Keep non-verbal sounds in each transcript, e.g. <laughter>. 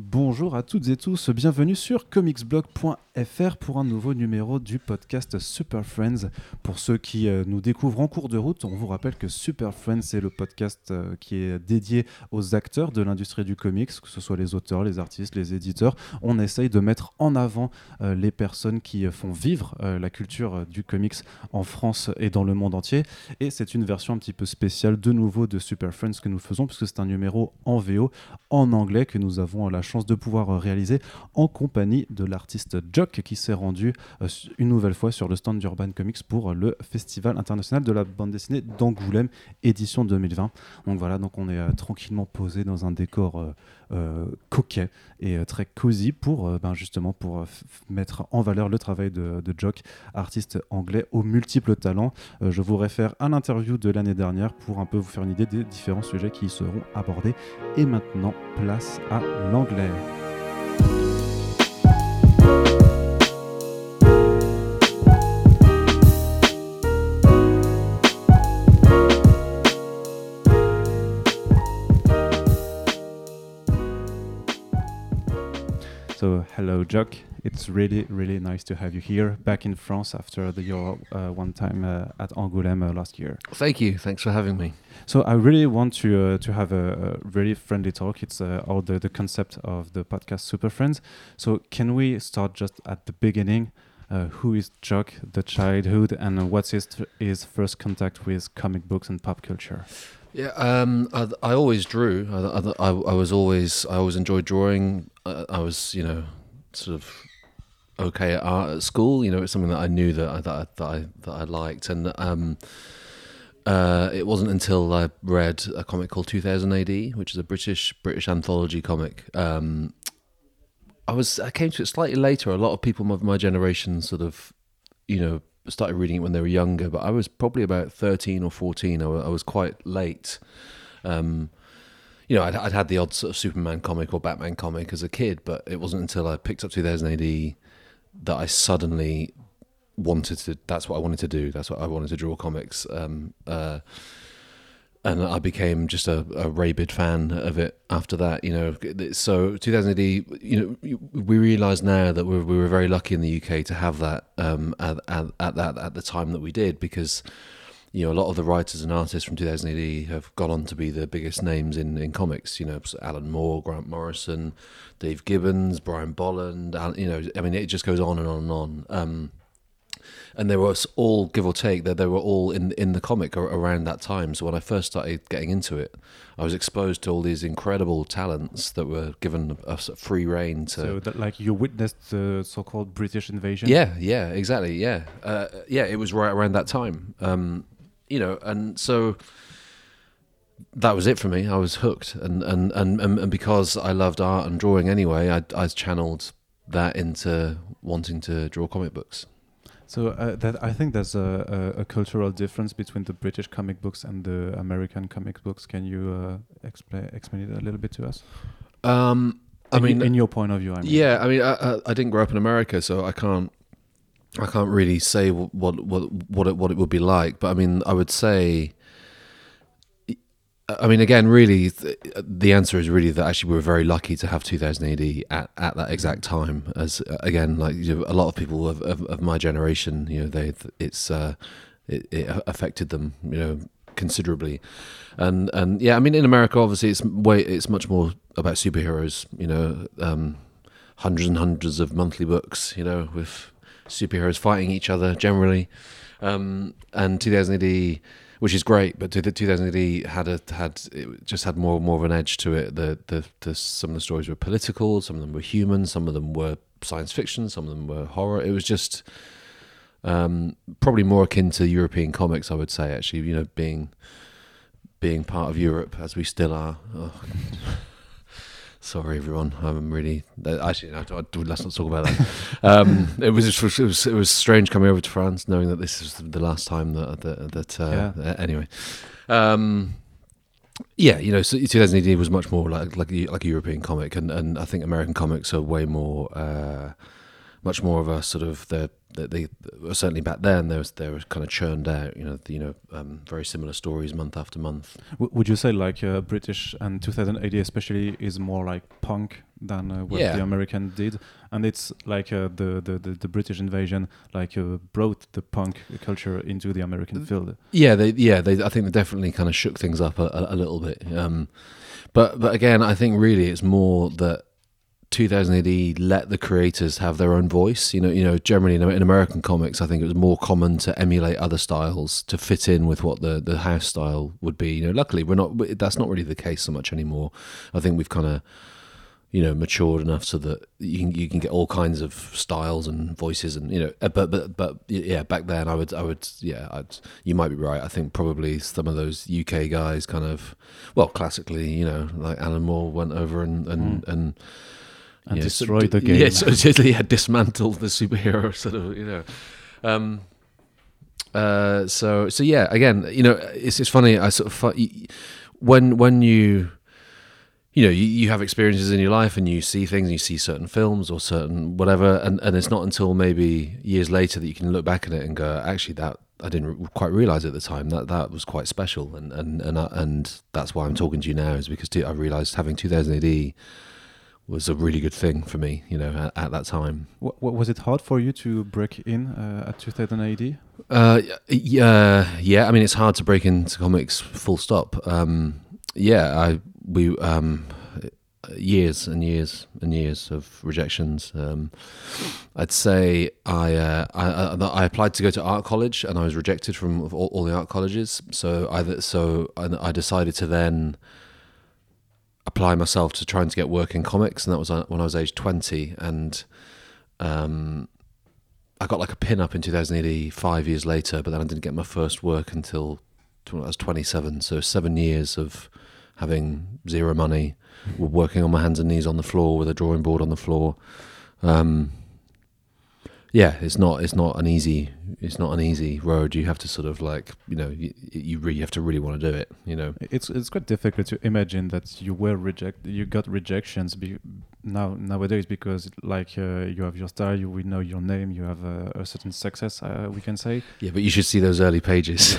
Bonjour à toutes et tous, bienvenue sur comicsblog.fr pour un nouveau numéro du podcast Super Friends. Pour ceux qui euh, nous découvrent en cours de route, on vous rappelle que Super Friends c'est le podcast euh, qui est dédié aux acteurs de l'industrie du comics, que ce soit les auteurs, les artistes, les éditeurs. On essaye de mettre en avant euh, les personnes qui font vivre la culture du comics en France et dans le monde entier. Et c'est une version un petit peu spéciale de nouveau de Super Friends que nous faisons puisque c'est un numéro en VO, en anglais que nous avons la chance de pouvoir euh, réaliser en compagnie de l'artiste Jock qui s'est rendu euh, une nouvelle fois sur le stand d'Urban Comics pour le Festival international de la bande dessinée d'Angoulême, édition 2020. Donc voilà, donc on est euh, tranquillement posé dans un décor coquet et très cosy pour ben justement pour mettre en valeur le travail de, de Jock, artiste anglais aux multiples talents. je vous réfère à l'interview de l'année dernière pour un peu vous faire une idée des différents sujets qui y seront abordés. Et maintenant, place à l'anglais. So, hello, Jock. It's really, really nice to have you here back in France after the, your uh, one time uh, at Angoulême uh, last year. Thank you. Thanks for having me. So I really want to uh, to have a, a, really friendly talk. It's uh, all the, the concept of the podcast Super Friends. So can we start just at the beginning? Uh, who is Jock, the childhood, and what's his his first contact with comic books and pop culture? Yeah, um, I, I, always drew. I, I, I, was always I always enjoyed drawing. I, I was you know sort of okay at art at school. You know, it's something that I knew that I that I that I, that I liked, and um, uh, it wasn't until I read a comic called 2000 AD, which is a British British anthology comic. Um, I was I came to it slightly later. A lot of people of my generation sort of, you know, started reading it when they were younger, but I was probably about 13 or 14. I, I was quite late. Um, you know, I'd, I'd, had the odd sort of Superman comic or Batman comic as a kid, but it wasn't until I picked up 2000 AD that I suddenly wanted to. That's what I wanted to do. That's what I wanted to draw comics. Um, uh, and I became just a, a, rabid fan of it after that. You know, so 2000 AD. You know, we realise now that we were very lucky in the UK to have that um, at, at, at, that at the time that we did because you know, a lot of the writers and artists from 2000 AD have gone on to be the biggest names in, in comics. You know, Alan Moore, Grant Morrison, Dave Gibbons, Brian Bolland. You know, I mean, it just goes on and on and on. Um, and they were all, give or take, that they were all in in the comic around that time. So when I first started getting into it, I was exposed to all these incredible talents that were given us free reign to. So that, like, you witnessed the so-called British invasion. Yeah, yeah, exactly. Yeah, uh, yeah. It was right around that time. Um, you know, and so that was it for me. I was hooked, and and and and, because I loved art and drawing anyway, I I channeled that into wanting to draw comic books. So uh, that I think there's a, a, a, cultural difference between the British comic books and the American comic books. Can you uh, explain explain it a little bit to us? Um, I in mean, in your point of view, I mean. Yeah, I mean, I, I didn't grow up in America, so I can't I can't really say what what what it, what it would be like, but I mean, I would say. I mean, again, really, the answer is really that actually we were very lucky to have 2000 AD at, at that exact time. As again, like you know, a lot of people of, of, of, my generation, you know, they it's uh, it, it affected them, you know, considerably, and and yeah, I mean, in America, obviously, it's way it's much more about superheroes. You know, um, hundreds and hundreds of monthly books. You know, with superheroes fighting each other generally. Um, and 2000 AD, which is great, but the 2000 AD had a had it just had more more of an edge to it. The, the the some of the stories were political, some of them were human, some of them were science fiction, some of them were horror. It was just um, probably more akin to European comics, I would say. Actually, you know, being being part of Europe as we still are. Oh. Sorry, everyone. I'm really actually. No, let's not talk about that. <laughs> um, it was it was it was strange coming over to France, knowing that this is the last time that that, that uh, yeah. anyway. Um, yeah, you know, so 2000 AD was much more like like like a European comic, and, and I think American comics are way more uh, much more of a sort of the they, they certainly back then there was they were kind of churned out you know the, you know um, very similar stories month after month W- would you say like uh, British and 2000 AD especially is more like punk than uh, what Yeah. the American did, and it's like uh, the, the the the British invasion like uh, brought the punk culture into the American field. Yeah, they yeah they I think they definitely kind of shook things up a, a, a little bit. Um, but but again, I think really it's more that 2000 AD let the creators have their own voice. You know, you know, generally in, in American comics, I think it was more common to emulate other styles to fit in with what the the house style would be. You know, luckily we're not. That's not really the case so much anymore. I think we've kind of you know matured enough so that you can you can get all kinds of styles and voices and you know uh, but but but yeah back then I would I would yeah I'd you might be right I think probably some of those UK guys kind of well classically you know like Alan Moore went over and and Mm. and And yeah, destroyed the game. <laughs> <laughs> yeah, so yeah dismantled the superhero <laughs> sort of you know um uh so so yeah again you know it's it's funny I sort of when when you you know, you, you have experiences in your life and you see things and you see certain films or certain whatever, and, and it's not until maybe years later that you can look back at it and go, actually, that I didn't quite realize at the time that that was quite special, and and and I, and that's why I'm talking to you now is because I realized having 2000 AD was a really good thing for me, you know, at, at that time. What, what was it hard for you to break in uh, at 2000 AD? Uh, yeah, yeah. I mean, it's hard to break into comics. Full stop. Um, yeah, I we um, years and years and years of rejections. Um, I'd say I, uh, I I I applied to go to art college and I was rejected from all, all the art colleges. So I so I, I decided to then apply myself to trying to get work in comics, and that was uh, when I was age twenty and. Um, I got like a pin up in 2000 AD five years later, but then I didn't get my first work until I was 27. So seven years of having zero money, working on my hands and knees on the floor with a drawing board on the floor. Um, yeah, it's not it's not an easy it's not an easy road. You have to sort of like you know you, you really have to really want to do it. You know. It's it's quite difficult to imagine that you were reject You got rejections be, now nowadays because like uh, you have your style, you we know your name, you have a, a certain success. Uh, we can say. Yeah, but you should see those early pages.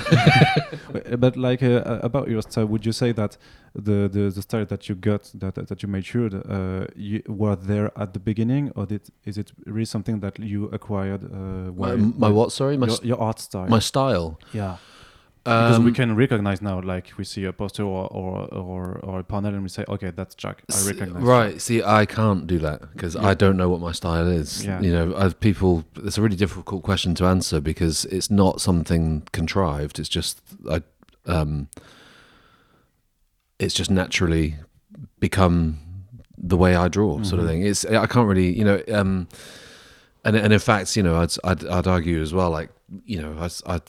<laughs> but, like uh, about your style, would you say that the, the, the style that you got that that you matured uh, you were there at the beginning, or did is it really something that you acquired? Uh, my, my what? Sorry, my your, your art style. my style. yeah. Because we Um, can recognize now, like we see a poster or or, or, or a panel, and we say, okay, that's Jock. I recognize. Right. See, I can't do that because Yeah. I don't know what my style is. Yeah. You know, I've people. It's a really difficult question to answer because it's not something contrived. It's just I. Um, it's just naturally become the way I draw, sort of Mhm. thing. It's I can't really, you know, um, and and in fact, you know, I'd I'd, I'd argue as well, like you know, I, I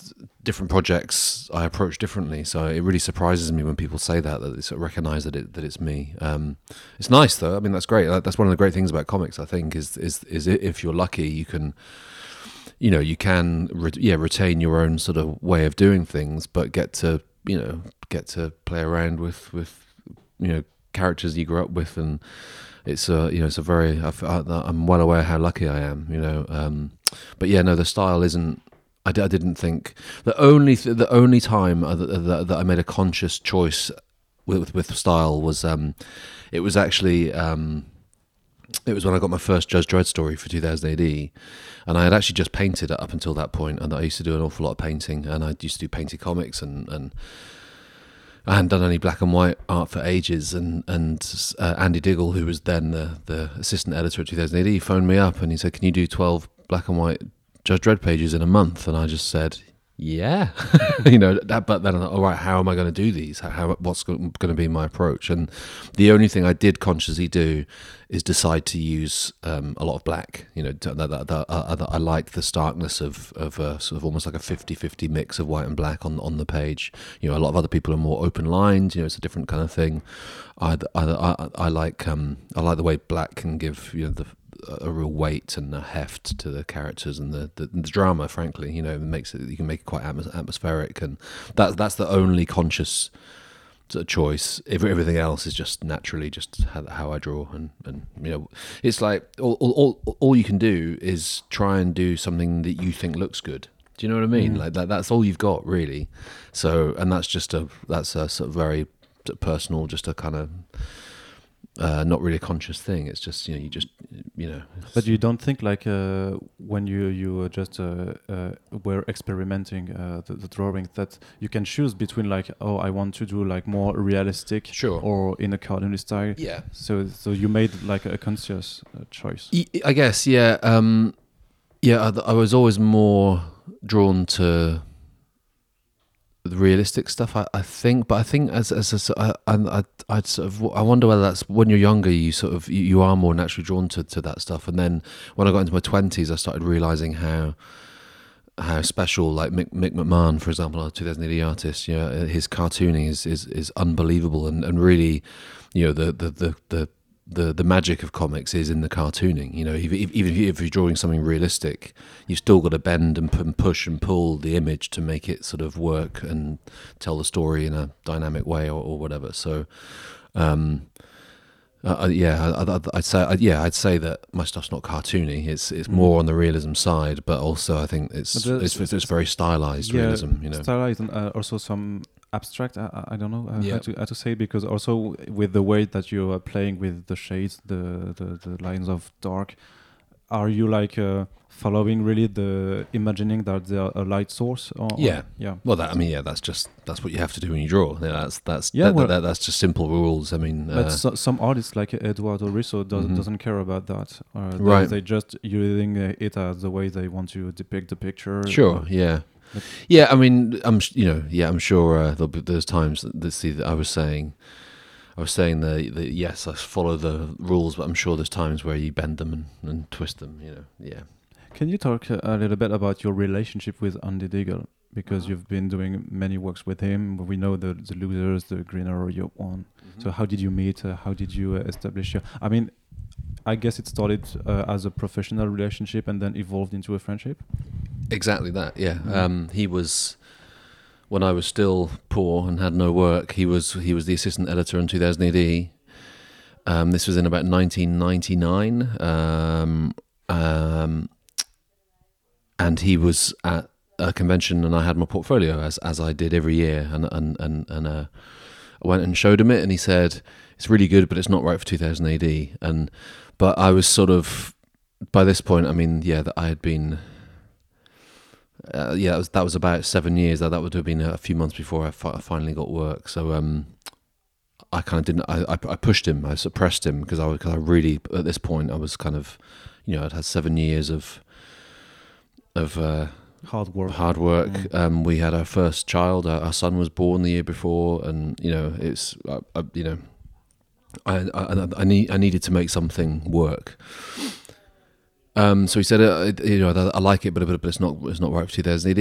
different projects I approach differently. So it really surprises me when people say that that they sort of recognize that it that it's me. Um, it's nice though. I mean, that's great. That's one of the great things about comics. I think is is is if you're lucky, you can. You know, you can re- yeah retain your own sort of way of doing things, but get to you know get to play around with with you know characters you grew up with, and it's a you know it's a very I I'm well aware how lucky I am. You know, um, but yeah, no, the style isn't. I, d- I didn't think the only th- the only time uh, that, that, that I made a conscious choice with with style was um, it was actually um, it was when I got my first Judge Dredd story for 2000 AD, and I had actually just painted up until that point, and I used to do an awful lot of painting, and I used to do painted comics and and. I hadn't done any black and white art for ages, and and uh, Andy Diggle, who was then the, the assistant editor at 2000 AD, phoned me up and he said, "Can you do 12 black and white Judge Dredd pages in a month?" And I just said, "Yeah," <laughs> you know. That, but then, all right, how am I going to do these? How, how what's going to be my approach? And the only thing I did consciously do is decide to use um, a lot of black. You know, that, that, that, uh, I like the starkness of of a sort of almost like a 50-50 mix of white and black on on the page. You know, a lot of other people are more open lined. You know, it's a different kind of thing. I I, I, I like um I like the way black can give you know the a real weight and a heft to the characters and the, the, the drama. Frankly, you know, it makes it you can make it quite atmos- atmospheric, and that that's the only conscious choice. If everything else is just naturally just how, how I draw, and and you know, it's like all, all all all you can do is try and do something that you think looks good. Do you know what I mean? Mm. Like that. That's all you've got really. So, and that's just a that's a sort of very personal, just a kind of uh, not really a conscious thing. It's just you know you just you know. But you don't think like uh, when you you just uh, uh, were experimenting uh, the, the drawing that you can choose between like oh I want to do like more realistic Sure. or in a cartoony style. yeah. So so you made like a conscious uh, choice. I guess, yeah. Um, yeah, I, I was always more drawn to the realistic stuff. I, I think, but I think as as a, I, uh, I, I'd sort of I wonder whether that's when you're younger, you sort of you, you are more naturally drawn to, to that stuff. And then when I got into my twenties, I started realizing how how special like Mick, Mick McMahon, for example, our 2000 AD artist, you know, his cartooning is is, is unbelievable and, and really, you know, the the the, the the, the magic of comics is in the cartooning. You know, if, if, even if you're drawing something realistic, you've still got to bend and, push and pull the image to make it sort of work and tell the story in a dynamic way or, or whatever. So, um, uh, yeah, I, I'd say, yeah, I'd say that my stuff's not cartoony. It's it's Mm. more on the realism side, but also I think it's the- it's, it's, very stylized realism. You know, stylized and uh, also some abstract. I, I- don't know uh, Yeah. how, to, how to say it because also with the way that you are playing with the shades, the the, the lines of dark, are you like uh, following really the imagining that they are a light source? Or, or- Yeah. yeah. Well, that I mean, yeah, that's just that's what you have to do when you draw. Yeah, that's that's Yeah, that, well- that, that's just simple rules. I mean, But uh, so, some artists like Eduardo Risso does, Mhm. doesn't care about that. Uh, Right. They just using it as the way they want to depict the picture. sure, yeah, yeah. I mean, I'm you know, yeah, I'm sure uh, there'll be, there's times that, that see that I was saying. I was saying that, that yes, I follow the rules, but I'm sure there's times where you bend them and, and twist them. You know, yeah. Can you talk uh, a little bit about your relationship with Andy Diggle? Because you've been doing many works with him. We know the the losers, the Green Arrow, Year One. So how did you meet? Uh, how did you uh, establish your? I mean, I guess it started uh, as a professional relationship and then evolved into a friendship. Exactly that. Yeah. Mm. Um, he was when I was still poor and had no work. He was he was the assistant editor in 2000 AD. Um, this was in about 1999, um, um, and he was at a convention, and I had my portfolio as as I did every year, and and and and uh, I went and showed him it, and he said it's really good, but it's not right for 2000 AD. And but I was sort of by this point, I mean, yeah, that I had been uh, yeah, that was, that was about seven years. That that would have been a few months before I, fi- I finally got work. So um, I kind of didn't. I, I I pushed him. I suppressed him because I was cause I really at this point I was kind of, you know, I'd had seven years of of uh, Hard work. hard work. Mm. Um, we had our first child. Our, our son was born the year before, and you know, it's I, I, you know, I, I I need I needed to make something work. Um, so he said, uh, you know, I, like it, but, but it's not it's not right for 2000 AD.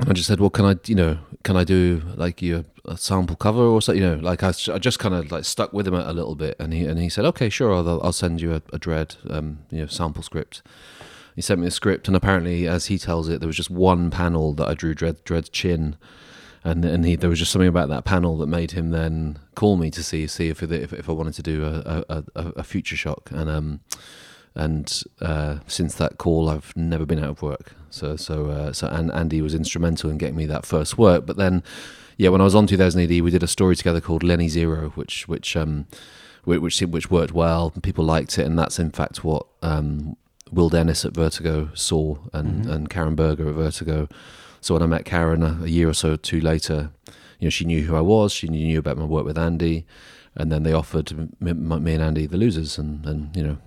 And I just said, well, can I, you know, can I do like you a sample cover or something? You know, like I, I just kind of like stuck with him a, a little bit, and he and he said, okay, sure, I'll I'll send you a, a Dredd, um, you know, sample script. He sent me the script, and apparently, as he tells it, there was just one panel that I drew Dredd Dredd's chin, and and he there was just something about that panel that made him then call me to see see if if, if I wanted to do a a, a, future shock, and um and uh, since that call, I've never been out of work. So so uh, so and Andy was instrumental in getting me that first work. But then, yeah, when I was on 2000 AD, we did a story together called Lenny Zero, which which um whi- which which worked well. and People liked it, and that's in fact what um, Will Dennis at Vertigo saw, and Mhm. and Karen Berger at Vertigo. So when I met Karen a, a year or so or two later, you know, she knew who I was. She knew about my work with Andy, and then they offered me, me and Andy the losers, and and you know,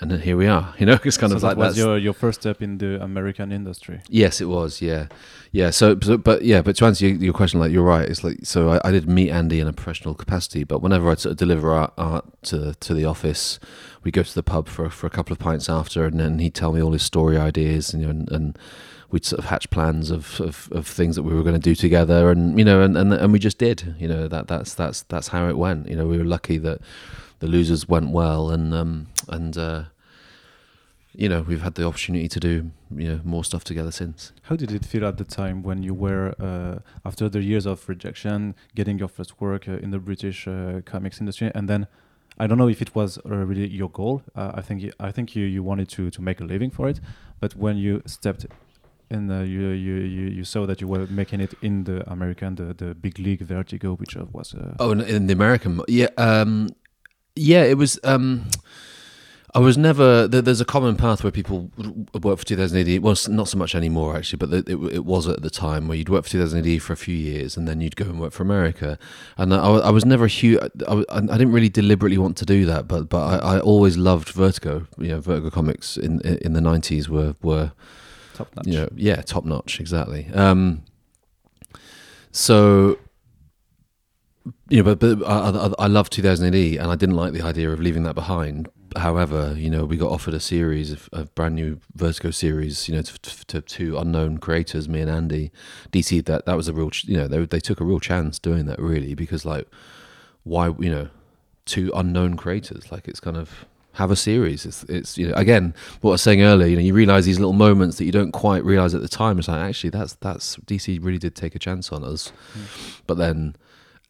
and then here we are. <laughs> You know, it's kind so of that like was your, your first step in the American industry. Yes, it was. Yeah, yeah. So, so but yeah, but to answer your, your question, like you're right. It's like so I, I did meet Andy in a professional capacity, but whenever I sort of deliver art, art to to the office, we go to the pub for for a couple of pints after, and then he'd tell me all his story ideas, and you know, and, and we'd sort of hatch plans of, of, of things that we were going to do together, and you know, and, and and we just did. You know, that that's that's that's how it went. You know, we were lucky that the losers went well, and um and. uh you know, we've had the opportunity to do you know more stuff together since. How did it feel at the time when you were uh, after the years of rejection, getting your first work uh, in the British uh, comics industry, and then I don't know if it was uh, really your goal. Uh, I think I think you, you wanted to, to make a living for it, but when you stepped in, uh, you, you you you saw that you were making it in the American the, the big league Vertigo, which uh, was uh, Oh, in, the American, yeah, um, yeah, it was. Um, I was never. There's a common path where people work for 2000 AD. Well, s- not so much anymore actually, but it, it, it was at the time where you'd work for 2000 AD for a few years and then you'd go and work for America. And I, I was never a huge. I, I didn't really deliberately want to do that, but but I, I always loved Vertigo. You know, Vertigo comics in in the 90s were were top notch. know, yeah, top notch, exactly. Um, so, you know, but, but I, I, I love 2000 AD, and I didn't like the idea of leaving that behind. However, you know, we got offered a series of, of brand new Vertigo series, you know, to, to, to two unknown creators, me and Andy. DC, that that was a real, you know, they they took a real chance doing that, really, because like, why, you know, two unknown creators, like it's kind of have a series. It's, it's you know again what I was saying earlier. You know you realize these little moments that you don't quite realize at the time. It's like actually that's that's DC really did take a chance on us, but then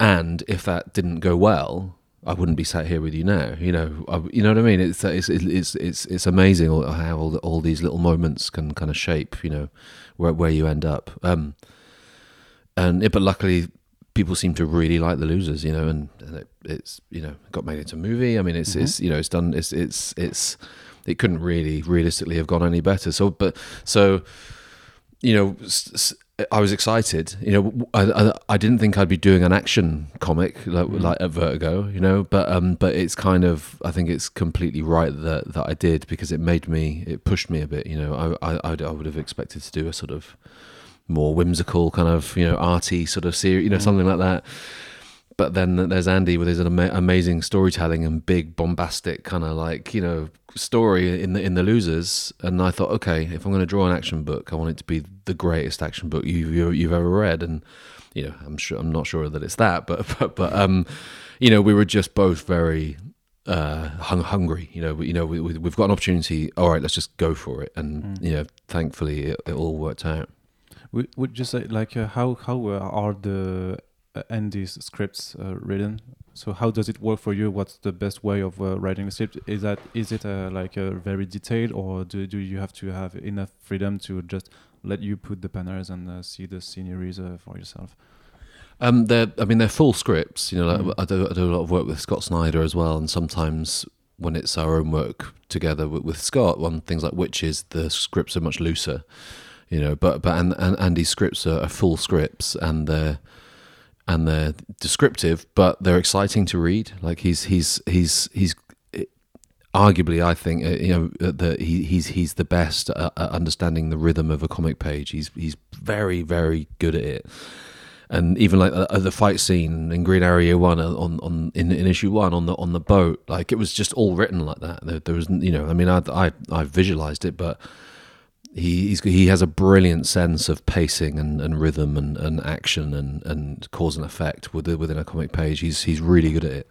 and if that didn't go well. I wouldn't be sat here with you now, you know. I, you know what I mean? It's it's it's it's it's amazing how all, all these little moments can kind of shape, you know, where where you end up. Um, and it, but luckily, people seem to really like the losers, you know, and, and it, it's you know got made into a movie. I mean, it's it's you know it's done. It's it's it's it couldn't really realistically have gone any better. So, but so you know, s- s- I was excited. You know, I, I, I didn't think I'd be doing an action comic like, like at Vertigo. You know, but um, but it's kind of I think it's completely right that that I did because it made me it pushed me a bit. You know, I I I would have expected to do a sort of more whimsical kind of you know arty sort of series, you know, something like that. But then there's Andy with his ama- amazing storytelling and big bombastic kind of like you know story in the in the losers. And I thought, okay, if I'm going to draw an action book, I want it to be the greatest action book you've you- you've ever read. And you know, I'm sure I'm not sure that it's that, but <laughs> but but um, you know, we were just both very uh hung, hungry you know we, you know we, we've got an opportunity all right let's just go for it and you know thankfully it, it all worked out Would, would you say like uh, how how uh, are the uh, Andy's scripts uh, written? So how does it work for you? What's the best way of uh, writing a script? Is that is it uh, like uh, very detailed, or do do you have to have enough freedom to just let you put the banners and uh, see the sceneries uh, for yourself? Um, they're, I mean, they're full scripts. You know, like, Mm. I, do, I do a lot of work with Scott Snyder as well, and sometimes when it's our own work together with, with Scott, on things like Witches, the scripts are much looser. You know, but but and, and Andy's scripts are, full scripts, and they're and they're descriptive, but they're exciting to read. Like he's he's he's he's arguably, I think, uh, you know, uh, that he, he's he's the best at, understanding the rhythm of a comic page. He's he's very very good at it. And even like uh, the fight scene in Green Arrow One on on in, in issue one on the on the boat, like it was just all written like that. There, there was, you know, I mean, I I I visualized it, but he he's, he has a brilliant sense of pacing and, and rhythm and, and action and, and cause and effect within within a comic page. He's he's really good at it.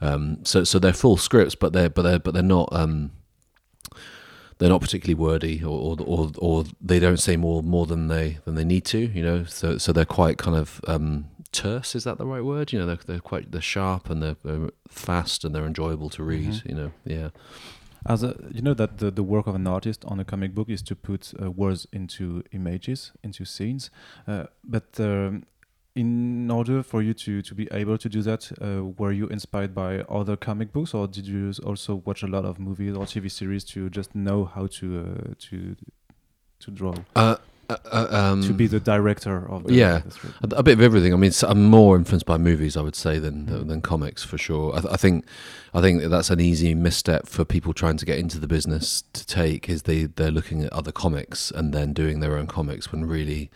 Um, so so they're full scripts, but they're but they're but they're not um, they're not particularly wordy or, or or or they don't say more more than they than they need to. You know, so so they're quite kind of um, terse. Is that the right word? You know, they're they're quite they're sharp and they're, they're fast and they're enjoyable to read. Mhm. You know, yeah. As a, you know that the, the work of an artist on a comic book is to put uh, words into images, into scenes. Uh, but um, in order for you to, to be able to do that, uh, were you inspired by other comic books, or did you also watch a lot of movies or TV series to just know how to uh, to to draw, Uh, uh, um, to be the director of the, yeah. A, a bit of everything. I mean, i'm more influenced by movies, I would say, than Mm. than comics for sure. I, th- I think, I think that's an easy misstep for people trying to get into the business to take. Is they they're looking at other comics and then doing their own comics when really,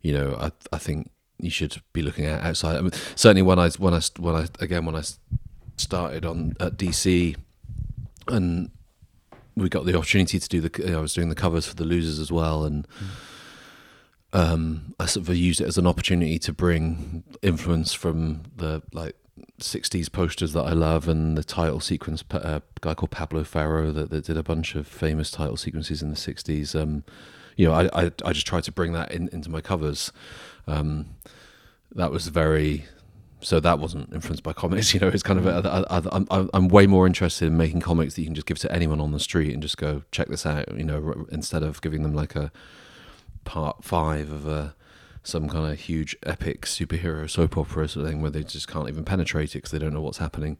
you know, I I think you should be looking at outside. I mean, certainly when I when I when I again when I started on at DC, and we got the opportunity to do the. You know, I was doing the covers for the losers as well, and um, I sort of used it as an opportunity to bring influence from the like '60s posters that I love, and the title sequence. Uh, a guy called Pablo Ferro that, that did a bunch of famous title sequences in the '60s. Um, you know, I, I, I just tried to bring that in, into my covers. Um, that was very so that wasn't influenced by comics. <laughs> You know, it's kind of a, I, I, I'm way more interested in making comics that you can just give to anyone on the street and just go check this out. You know, instead of giving them like a part five of a some kind of huge epic superhero soap opera sort of thing where they just can't even penetrate it because they don't know what's happening.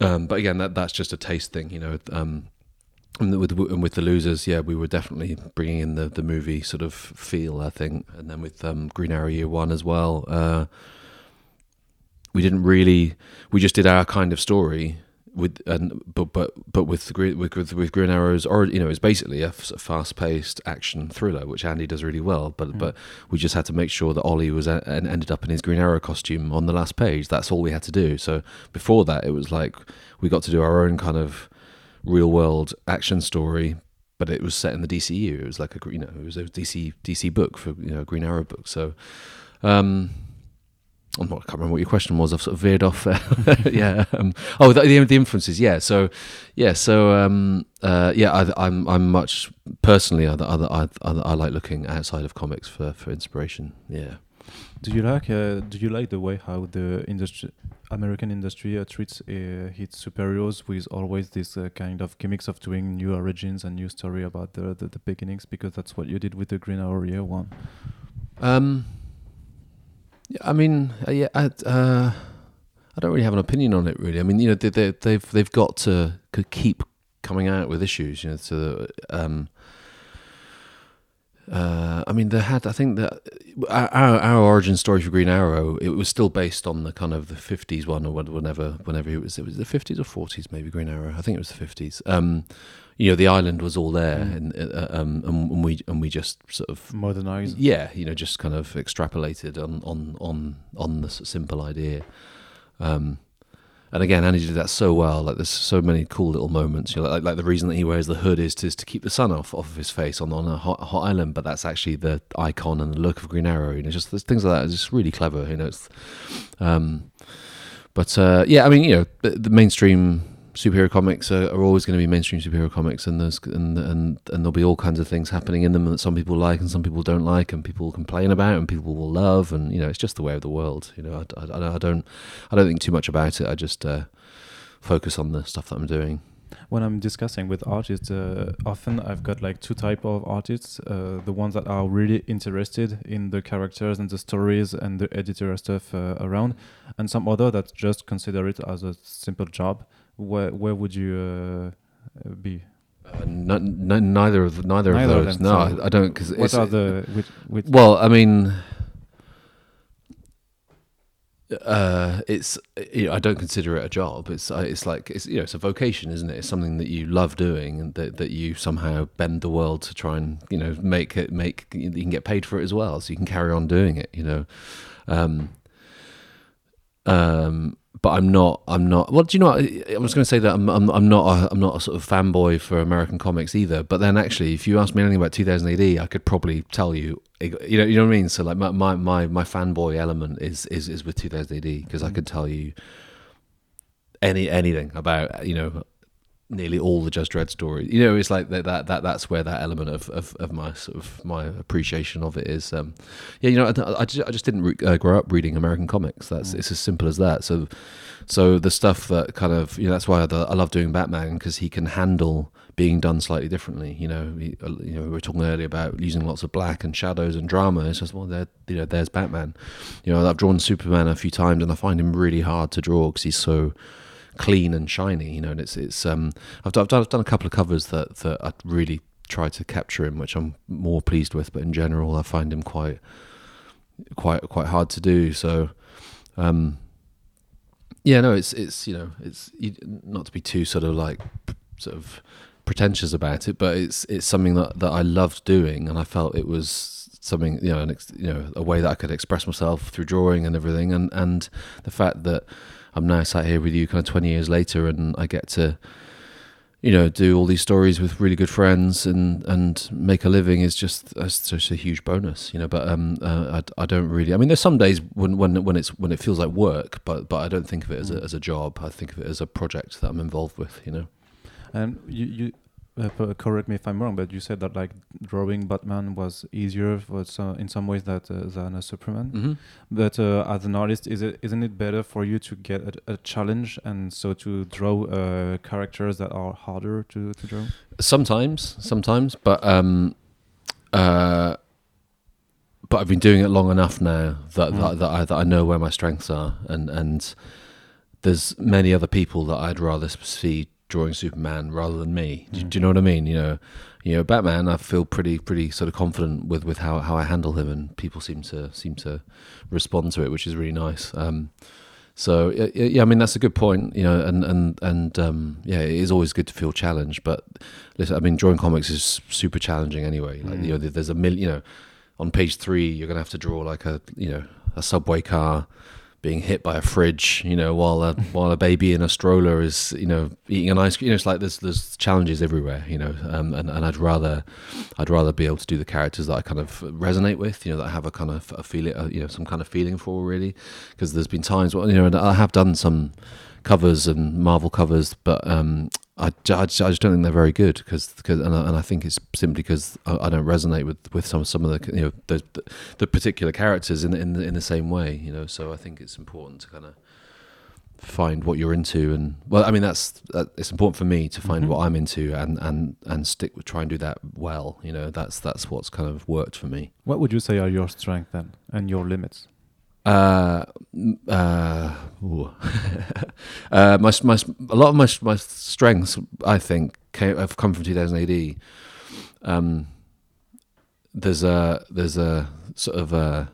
Um, but again, that that's just a taste thing, you know. Um, and with and with the losers, yeah, we were definitely bringing in the the movie sort of feel, I think, and then with um, Green Arrow Year One as well. Uh, we didn't really, we just did our kind of story with and but but but with with with, with Green Arrows or you know it's basically a fast paced action thriller which Andy does really well but mm. but we just had to make sure that Ollie was a, and ended up in his Green Arrow costume on the last page. That's all we had to do. So before that it was like we got to do our own kind of real world action story but it was set in the DCU it was like a you know it was a DC DC book for you know Green Arrow book. So um I can't remember what your question was. I've sort of veered off. <laughs> yeah. Um, oh, the, the, influences. Yeah. So, yeah. So, um, uh, yeah. I, am I'm, I'm much personally. I, I, I, I, like looking outside of comics for, for inspiration. Yeah. Do you like uh, Do you like the way how the industry, American industry, uh, treats uh, its superheroes with always this uh, kind of gimmicks of doing new origins and new story about the, the, the beginnings? Because that's what you did with the Green Arrow Year One. Um. I mean, uh, yeah, I, uh, I don't really have an opinion on it. Really, I mean, you know, they, they, they've they've got to keep coming out with issues. You know, so um, uh, I mean, they had. I think that our, our origin story for Green Arrow it was still based on the kind of the fifties one or whenever whenever it was. It was the fifties or forties, maybe Green Arrow. I think it was the fifties. Um, you know the island was all there, mm. and, uh, um, and we and we just sort of modernized. Yeah, you know, just kind of extrapolated on on on on the simple idea. Um, and again, Andy did that so well. Like there's so many cool little moments. You know, like, like the reason that he wears the hood is to, is to keep the sun off off of his face on on a hot, hot island. But that's actually the icon and the look of Green Arrow. You know, just things like that. It's just really clever. You know, it's, um, but uh, yeah, I mean, you know, the, the mainstream superhero comics are, are always going to be mainstream superhero comics, and there's and, and and there'll be all kinds of things happening in them that some people like and some people don't like, and people will complain about, and people will love, and you know, it's just the way of the world. You know, I, I, I don't I don't think too much about it. I just uh, focus on the stuff that I'm doing when I'm discussing with artists, uh, often I've got like two type of artists: uh, the ones that are really interested in the characters and the stories and the editorial stuff uh, around, and some other that just consider it as a simple job where where would you uh, be? Uh, no, no, neither of neither, neither of those. Of no, I, I, don't. Because what are the which, which well, I mean, uh, it's you know, I don't consider it a job. It's uh, it's like it's you know it's a vocation, isn't it? It's something that you love doing and that, that you somehow bend the world to try and you know make it make you can get paid for it as well, so you can carry on doing it. You know, um, um, but I'm not. I'm not. Well, do you know? What? I was going to say that I'm. I'm, I'm not. A, I'm not a sort of fanboy for American comics either. But then, actually, if you ask me anything about 2000 AD, I could probably tell you. You know. You know what I mean? So like my my my, my fanboy element is is is with 2000 AD because mm. I could tell you any anything about you know nearly all the Judge Dredd stories. You know, it's like that, that, that that's where that element of, of, of my sort of my appreciation of it is. Um, yeah, you know, I, I, just, I just didn't re- uh, grow up reading American comics. That's mm. it's as simple as that. So, so the stuff that kind of you know that's why I, I love doing Batman because he can handle being done slightly differently. You know, he, uh, you know, we were talking earlier about using lots of black and shadows and drama. It's just well, there, you know, there's Batman. You know, I've drawn Superman a few times and I find him really hard to draw because he's so clean and shiny, you know. And it's it's um I've done, I've done, a couple of covers that that I really try to capture him, which I'm more pleased with. But in general, I find him quite quite quite hard to do. So. um yeah, no, it's it's you know it's not to be too sort of like sort of pretentious about it, but it's it's something that, that I loved doing, and I felt it was something you know an you know a way that I could express myself through drawing and everything, and and the fact that I'm now sat here with you kind of 20 years later and I get to, you know, do all these stories with really good friends and and make a living is just that's just a huge bonus, you know. But um, uh, I, I don't really. I mean, there's some days when when when it's when it feels like work, but but I don't think of it as a as a job. I think of it as a project that I'm involved with, you know. And you, you uh, correct me if I'm wrong, but you said that like drawing Batman was easier for some, in some ways that uh, than a Superman. Mm-hmm. But uh, as an artist, is it isn't it better for you to get a, a challenge and so to draw uh, characters that are harder to, to draw? Sometimes, sometimes, but um, uh, but I've been doing it long enough now that Mm. that, that, I, that I know where my strengths are, and and there's many other people that I'd rather see drawing Superman rather than me. Do, Mm. do you know what I mean? You know, you know, Batman. I feel pretty pretty sort of confident with with how how I handle him, and people seem to seem to respond to it, which is really nice. Um, so yeah, I mean that's a good point, you know, and and and um, yeah, it is always good to feel challenged. But listen, I mean, drawing comics is super challenging anyway. Like Mm. you know, there's a million, you know, on page three, you're gonna have to draw like a you know a subway car being hit by a fridge, you know, while a while a baby in a stroller is you know eating an ice cream. You know, it's like there's there's challenges everywhere, you know, um, and and I'd rather I'd rather be able to do the characters that I kind of resonate with, you know, that I have a kind of a feeling, uh, you know, some kind of feeling for really, because there's been times, well, you know, and I have done some covers and Marvel covers, but um, I, I, just, I just don't think they're very good because and, I, and I think it's simply because I, I don't resonate with, with some some of the you know the, the, the particular characters in in the, in the same way, you know. So I think it's important to kind of find what you're into and well i mean that's that, it's important for me to find Mhm. what i'm into and and and stick with try and do that well you know that's that's what's kind of worked for me What would you say are your strengths then and your limits? Uh uh, <laughs> uh my, my a lot of my my strengths i think came, have come from 2000 AD um there's a there's a sort of a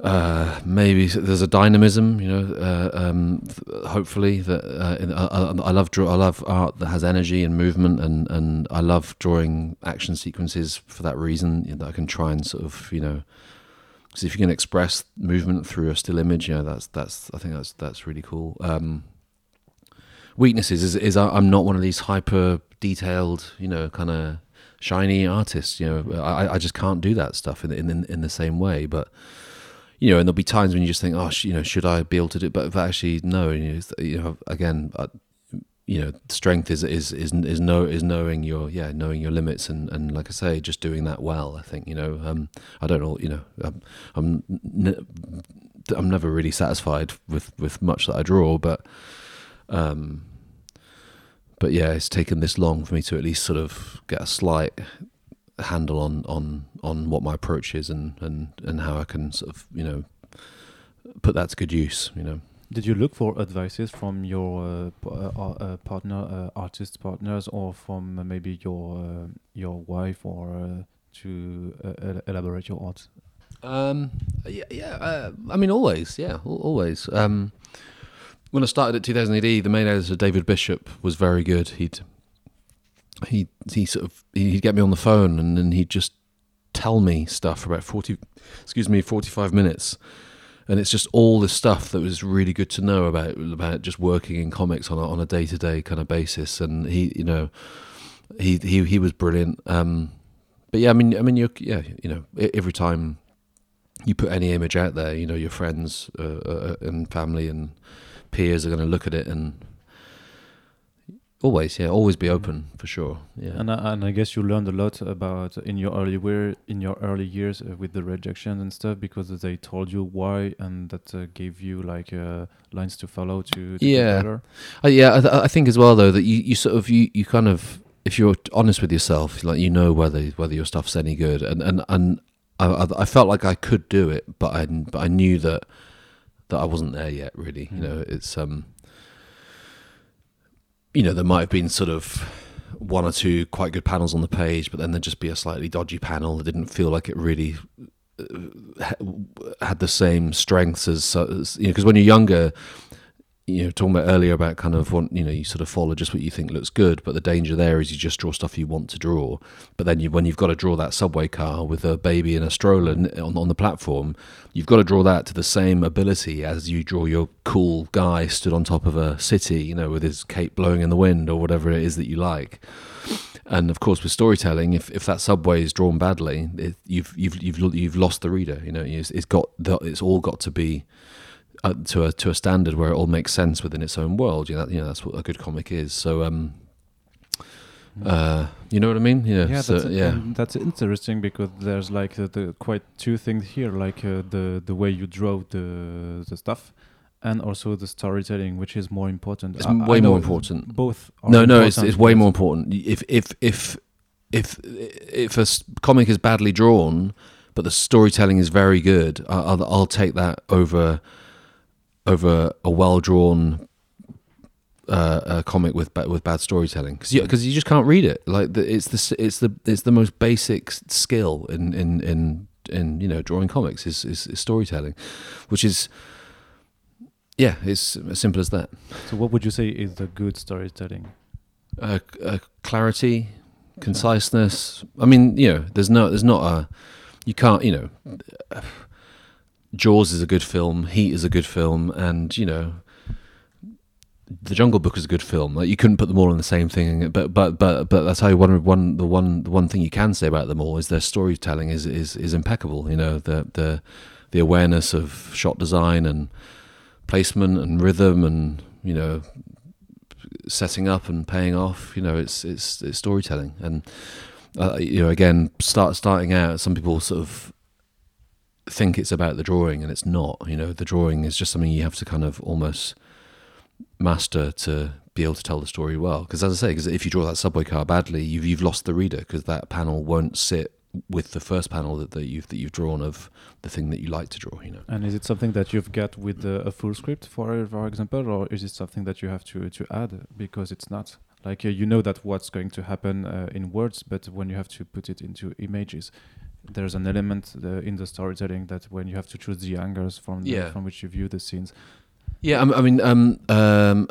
uh, maybe there's a dynamism, you know. Uh, um, hopefully, that uh, in, I, I I love draw. I love art that has energy and movement, and, and I love drawing action sequences for that reason. You know, that I can try and sort of, you know, because if you can express movement through a still image, you know, that's that's I think that's that's really cool. Um, weaknesses is is I'm not one of these hyper detailed, you know, kind of shiny artists. You know, I I just can't do that stuff in in in the same way, but you know, and there'll be times when you just think, oh, sh- you know, should I be able to do? it? But, but actually, no. You know again, uh, you know, strength is is is is know is knowing your yeah knowing your limits and and like I say, just doing that well. I think you know, um, I don't know, you know, I'm I'm, I'm never really satisfied with with much that I draw, but um, but yeah, it's taken this long for me to at least sort of get a slight handle on on on what my approach is and and and how I can sort of you know put that to good use. You know. Did you look for advices from your uh, uh, uh, partner, uh, artist partners, or from uh, maybe your uh, your wife, or to el- elaborate your art? Um, yeah, yeah. I mean, always, yeah, always. Um, when I started at 2000 AD, the main editor David Bishop was very good. He'd he he sort of he'd get me on the phone and then he'd just tell me stuff for about 40 excuse me 45 minutes and it's just all this stuff that was really good to know about about just working in comics on a, on a day-to-day kind of basis. And he you know he he he was brilliant. Um but yeah i mean i mean you yeah you know every time you put any image out there you know your friends uh, uh, and family and peers are going to look at it and always yeah always be open for sure yeah And I, and I guess you learned a lot about in your early wear in your early years uh, with the rejection and stuff because they told you why and that uh, gave you like uh, lines to follow to, to Yeah. better. Uh, yeah, I, th- I think as well though that you, you sort of you, you kind of if you're honest with yourself, like you know whether whether your stuff's any good, and and and I, I- I felt like I could do it, but I but I knew that that I wasn't there yet. Really, you Mm. know, it's um, you know, there might have been sort of one or two quite good panels on the page, but then there'd just be a slightly dodgy panel that didn't feel like it really uh, had the same strengths as, as you know, because when you're younger you know, talking about earlier about kind of want you know you sort of follow just what you think looks good, but the danger there is you just draw stuff you want to draw. But then you, when you've got to draw that subway car with a baby in a stroller on on the platform, you've got to draw that to the same ability as you draw your cool guy stood on top of a city, you know, with his cape blowing in the wind or whatever it is that you like. And of course, with storytelling, if, if that subway is drawn badly, it, you've you've you've you've lost the reader. You know, it's, it's got the, it's all got to be uh, to a to a standard where it all makes sense within its own world. You know, you know that's what a good comic is. So, um, uh, you know what I mean? Yeah, yeah, so, that's, yeah. that's interesting because there's like uh, the quite two things here, like uh, the the way you draw the the stuff, and also the storytelling, which is more important. It's I- I way know more important. Both. Are No, no, it's it's way more important. If if if if if a comic is badly drawn, but the storytelling is very good, I'll I'll take that over over a well drawn uh, a comic with ba- with bad storytelling because you, 'cause you just can't read it. Like the, it's the it's the it's the most basic skill in in in in you know drawing comics is is, is storytelling, which is. Yeah, it's as simple as that. So, what would you say is the good storytelling? uh, uh, clarity, conciseness. I mean, you know, there's no, there's not a, you can't, you know, uh, Jaws is a good film, Heat is a good film, and you know, The Jungle Book is a good film. Like you couldn't put them all in the same thing, but but but but that's how one one the one the one thing you can say about them all is their storytelling is is is impeccable. You know, the the the awareness of shot design and placement and rhythm and you know setting up and paying off. You know, it's it's, it's storytelling, and uh, you know, again, start starting out. Some people sort of think it's about the drawing, and it's not. You know, the drawing is just something you have to kind of almost master to be able to tell the story well. Because as I say, because if you draw that subway car badly, you've you've lost the reader because that panel won't sit with the first panel that, that you've that you've drawn of the thing that you like to draw. You know. And is it something that you've got with a full script, for for example, or is it something that you have to to add because it's not like uh, you know that what's going to happen uh, in words, but when you have to put it into images, there's an element uh, in the storytelling that when you have to choose the angles from the, Yeah. from which you view the scenes. Yeah, I, I mean, um, um,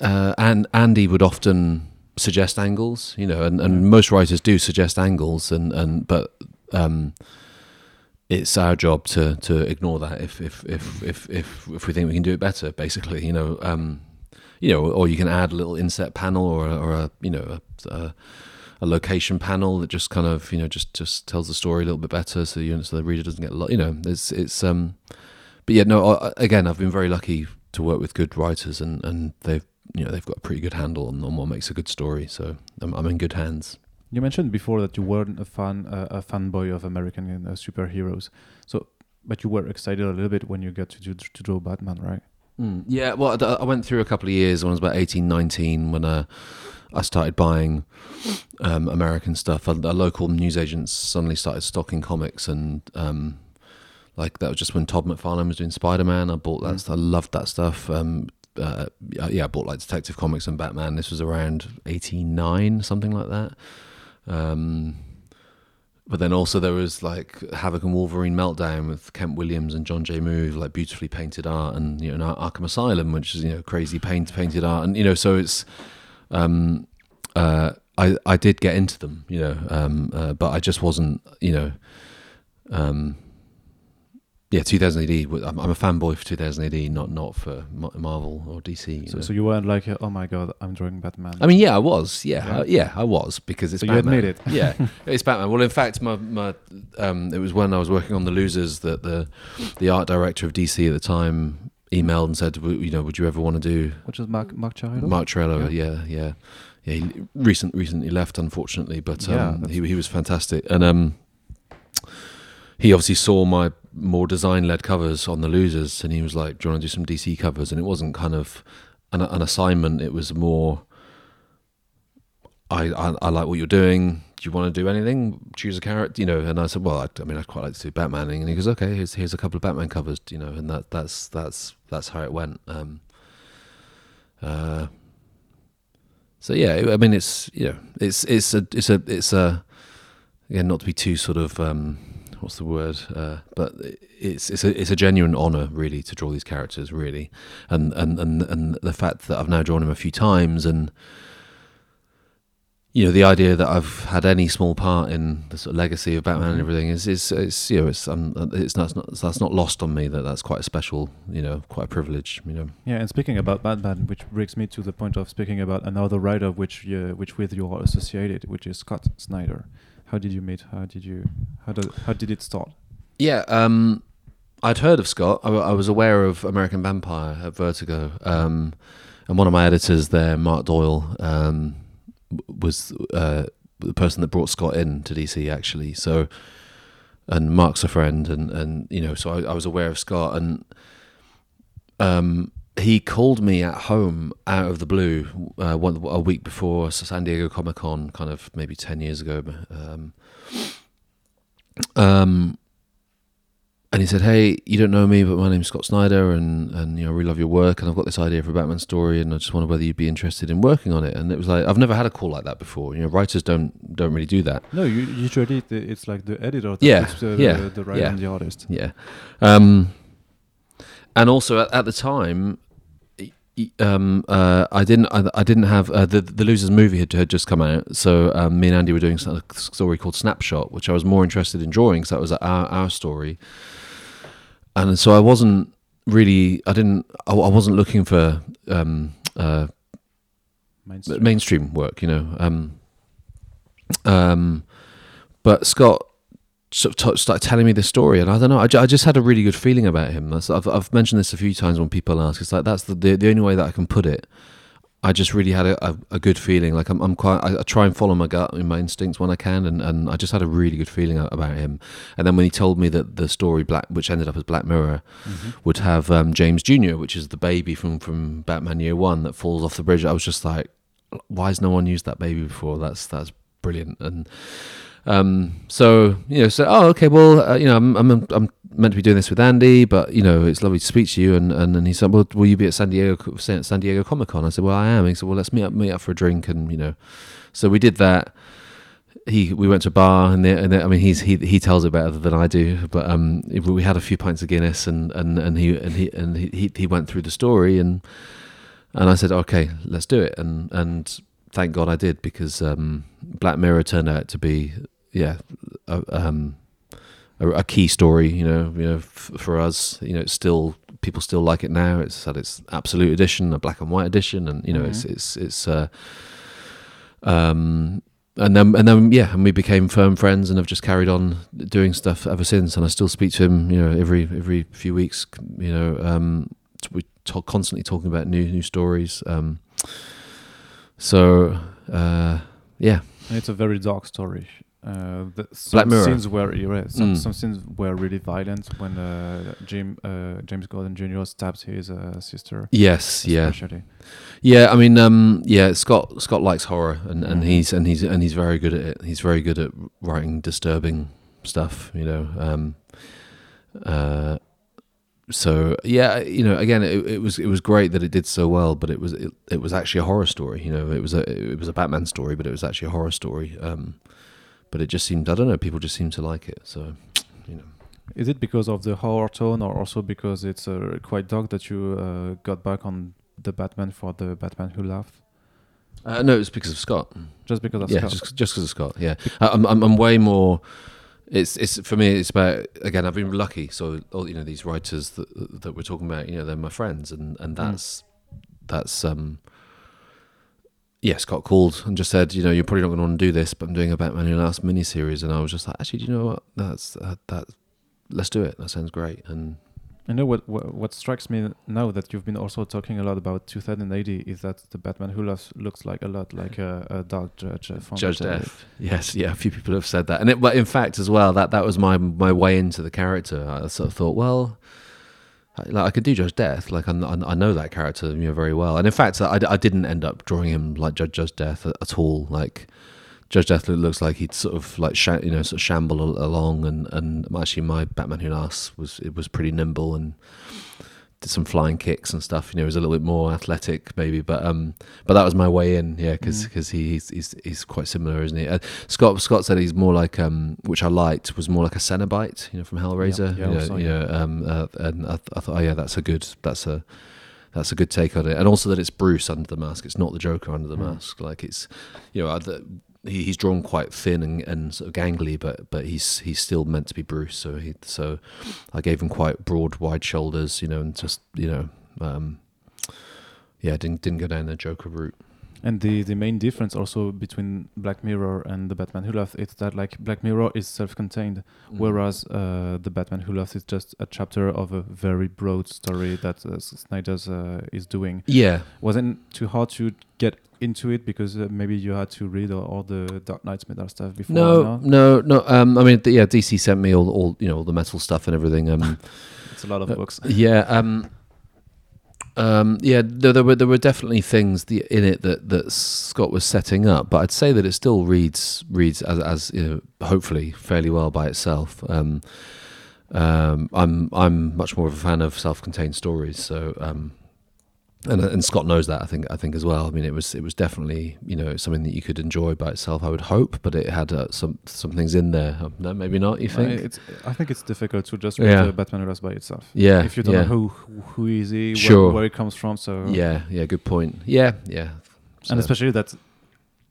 uh, and Andy would often suggest angles, you know, and, and Yeah. most writers do suggest angles, and and but um, it's our job to to ignore that if if if if if, if we think we can do it better, basically, you know, um, you know, or you can add a little inset panel or or a you know a, a a location panel that just kind of you know just just tells the story a little bit better, so you so the reader doesn't get a lot, you know, it's it's um but yeah, no. I- Again, I've been very lucky to work with good writers, and, and they've you know they've got a pretty good handle on, on what makes a good story. So I'm, I'm in good hands. You mentioned before that you weren't a fan uh, a fanboy of American uh, superheroes, so but you were excited a little bit when you got to do, to draw Batman, right? Yeah, well, I I went through a couple of years when I was about 18, 19, when uh, I started buying um, American stuff. A, a local newsagent suddenly started stocking comics, and um, like that was just when Todd McFarlane was doing Spider Man. I bought that. Mm. I loved that stuff. Um, uh, yeah, I bought like Detective Comics and Batman. This was around eighty nine, something like that. Um, but then also there was like Havok and Wolverine Meltdown with Kent Williams and Jon J. Muth, like beautifully painted art, and you know Ar- Arkham Asylum, which is you know crazy paint painted art, and you know so it's. Um, uh, I I did get into them, you know, um, uh, but I just wasn't, you know, um, yeah, 2000 AD. w- I'm, I'm a fanboy for 2000 AD, not not for Ma- Marvel or DC. You So, know. so you weren't like, oh my god, I'm drawing Batman. I mean, yeah, I was. Yeah, Yeah. I, yeah, I was because it's So you Batman. admit it. yeah, <laughs> it's Batman. Well, in fact, my my um, it was when I was working on the Losers that the the art director of DC at the time emailed and said, you know, would you ever want to do Which is Mark Mark Chiarello? Mark Trello? Yeah, yeah, yeah. He recent recently left, unfortunately, but Yeah, um, that's- he he was fantastic, and um, he obviously saw my more design led covers on the Losers, and he was like, "Do you want to do some DC covers?" And it wasn't kind of an, an assignment; it was more. I, I I like what you're doing. Do you want to do anything? Choose a character, you know. And I said, well, I, I mean, I'd quite like to do Batmaning. And he goes, okay, here's here's a couple of Batman covers, you know. And that that's that's that's how it went. Um, uh, so yeah, I mean, it's you know, it's it's a it's a it's a again not to be too sort of um, what's the word? Uh, but it's it's a it's a genuine honor really to draw these characters really, and and and and the fact that I've now drawn him a few times and you know the idea that I've had any small part in the sort of legacy of Batman and everything is is, is you know it's um, it's not, it's not that's not lost on me that that's quite a special you know quite a privilege you know Yeah, and speaking about Batman, which brings me to the point of speaking about another writer which uh, which with you are associated, which is Scott Snyder. How did you meet? How did you? How did how did it start? Yeah, um, I'd heard of Scott. I, I was aware of American Vampire at Vertigo, um, and one of my editors there, Mark Doyle, um, was uh, the person that brought Scott in to DC actually. So, and Mark's a friend, and and you know, so I, I was aware of Scott, and um, he called me at home out of the blue uh, one a week before San Diego Comic Con, kind of maybe ten years ago. Um, um, and he said, "Hey, you don't know me, but my name's Scott Snyder, and and you know, I really love your work, and I've got this idea for a Batman story, and I just wonder whether you'd be interested in working on it." And it was like I've never had a call like that before. You know, writers don't don't really do that. No, you, usually it's like the editor. That Yeah, uh, yeah, the, the writer yeah. and the artist. Yeah. Um, and also at, at the time, um, uh, I didn't. I, I didn't have uh, the the Losers movie had, had just come out, so um, me and Andy were doing a story called Snapshot, which I was more interested in drawing because that was our our story. And so I wasn't really. I didn't. I, I wasn't looking for um, uh, Mainstream. mainstream work, you know. Um, um, but Scott sort of t- started telling me this story, and I don't know. I, just had a really good feeling about him. That's, I've, I've mentioned this a few times when people ask. It's like that's the, the the only way that I can put it. I just really had a, a, a good feeling. Like I'm, I'm quite. I, I try and follow my gut and my instincts when I can, and, and I just had a really good feeling about him. And then when he told me that the story Black, which ended up as Black Mirror, Mm-hmm. would have um, James Jr., which is the baby from from Batman Year One that falls off the bridge. I was just like, why has no one used that baby before? That's that's brilliant. And um, so you know, so oh, okay, well, uh, you know, I'm, I'm I'm meant to be doing this with Andy, but you know, it's lovely to speak to you. And and, and he said, well, will you be at San Diego San Diego Comic Con? I said, well, I am. He said, well, let's meet up meet up for a drink, and you know, so we did that. He we went to a bar and, there, and there, I mean he's he he tells it better than I do, but um we had a few pints of Guinness and and and he and he and he he, he went through the story and and I said okay let's do it and and thank God I did because um, Black Mirror turned out to be yeah a, um, a, a key story you know you know f- for us you know it's still people still like it now it's had its absolute edition a black and white edition and you know it's Mhm. it's it's uh, um and then and then yeah and we became firm friends and have just carried on doing stuff ever since and I still speak to him you know every every few weeks you know um we talk constantly talking about new new stories um so uh yeah it's a very dark story. Uh, the, some scenes were yeah, some, Mm. some scenes were really violent when uh, Jim uh, James Gordon Jr. stabs his uh, sister. yes yeah especially. Yeah, I mean, um, yeah, Scott Scott likes horror, and, and Mhm. he's and he's and he's very good at it. He's very good at writing disturbing stuff, you know. Um, uh, so yeah, you know, again, it, it was it was great that it did so well, but it was it, it was actually a horror story. You know, it was a it was a Batman story, but it was actually a horror story. Um, but it just seemed I don't know, people just seem to like it. So <tsk> you know, Is it because of the horror tone, or also because it's uh, quite dark that you uh, got back on the Batman for the Batman Who Laughed? uh, no, it's because of Scott. Just because of yeah, Scott? just just because of Scott. Yeah, I'm, I'm I'm way more. It's it's for me. It's about again. I've been lucky. So all you know, these writers that that we're talking about, you know, they're my friends, and and that's that's um. Yeah, got called and just said, you know, you're probably not going to want to do this, but I'm doing a Batman Who Laughs miniseries, and I was just like, actually, do you know what? That's that, that. Let's do it. That sounds great. And I know what, what what strikes me now that you've been also talking a lot about 2000 AD is that the Batman Who Laughs looks like a lot like a, a dark judge. Uh, Judge Death. Yes, yeah, a few people have said that, and it, but in fact, as well, that that was my my way into the character. I sort of thought, well, like I could do Judge Death, like I, I know that character you know very well, and in fact, I, I didn't end up drawing him like Judge Judge Death at, at all. Like Judge Death looks like he'd sort of like sha- you know sort of shamble along, and and actually my Batman Who Laughs was it was pretty nimble and did some flying kicks and stuff. You know, he was a little bit more athletic maybe, but um, but that was my way in. Yeah, because Mm. he, he's, he's he's quite similar, isn't he? Uh, Scott Scott said he's more like um, which I liked was more like a Cenobite, you know, from Hellraiser. Yeah, you know, also, you yeah. know, um, uh, and I, th- I thought, oh yeah, that's a good that's a that's a good take on it, and also that it's Bruce under the mask. It's not the Joker under the Mm. mask. Like it's, you know, I, the, he, he's drawn quite thin and, and sort of gangly, but but he's he's still meant to be Bruce. So he so I gave him quite broad, wide shoulders, you know, and just you know, um, yeah, didn't didn't go down the Joker route. And the, the main difference also between Black Mirror and the Batman Who Laughs is that like Black Mirror is self-contained, Mm. whereas uh, the Batman Who Laughs is just a chapter of a very broad story that uh, Snyder's uh, is doing. yeah, Wasn't too hard to get into it because uh, maybe you had to read all, all the Dark Nights Metal stuff before. no, no, no. Um, I mean, th- yeah, DC sent me all, all you know, all the metal stuff and everything. Um, <laughs> It's a lot of Uh, books. yeah, um, um, yeah. There, there were there were definitely things the, in it that, that Scott was setting up, but I'd say that it still reads reads as, as you know, hopefully fairly well by itself. Um, um, I'm I'm much more of a fan of self-contained stories, so um, and and Scott knows that I think I think as well. I mean, it was it was definitely you know something that you could enjoy by itself. I would hope, but it had uh, some some things in there. Um, No, maybe not. You Uh, think? it's, I think it's difficult to just read Yeah. Batman Who by itself. yeah, if you don't yeah. know who who- is he, where, Sure. where it comes from, so Yeah, yeah, good point. Yeah, yeah. and especially that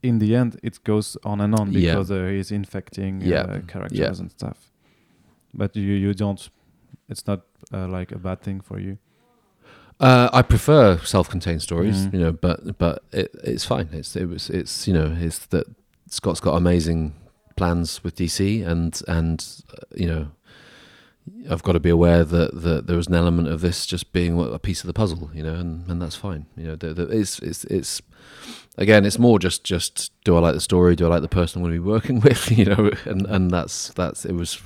in the end it goes on and on Yeah. because uh, he's infecting Yeah. uh, characters Yeah. and stuff. But you you don't. It's not uh, like a bad thing for you. Uh, I prefer self-contained stories, Mm. you know, but but it, it's fine. It's it was it's you know it's that Scott's got amazing plans with DC, and and uh, you know I've got to be aware that that there was an element of this just being a piece of the puzzle, you know, and, and that's fine. You know, the, the, it's it's it's again, it's more just just do I like the story? Do I like the person I'm going to be working <laughs> with? You know, and and that's that's it was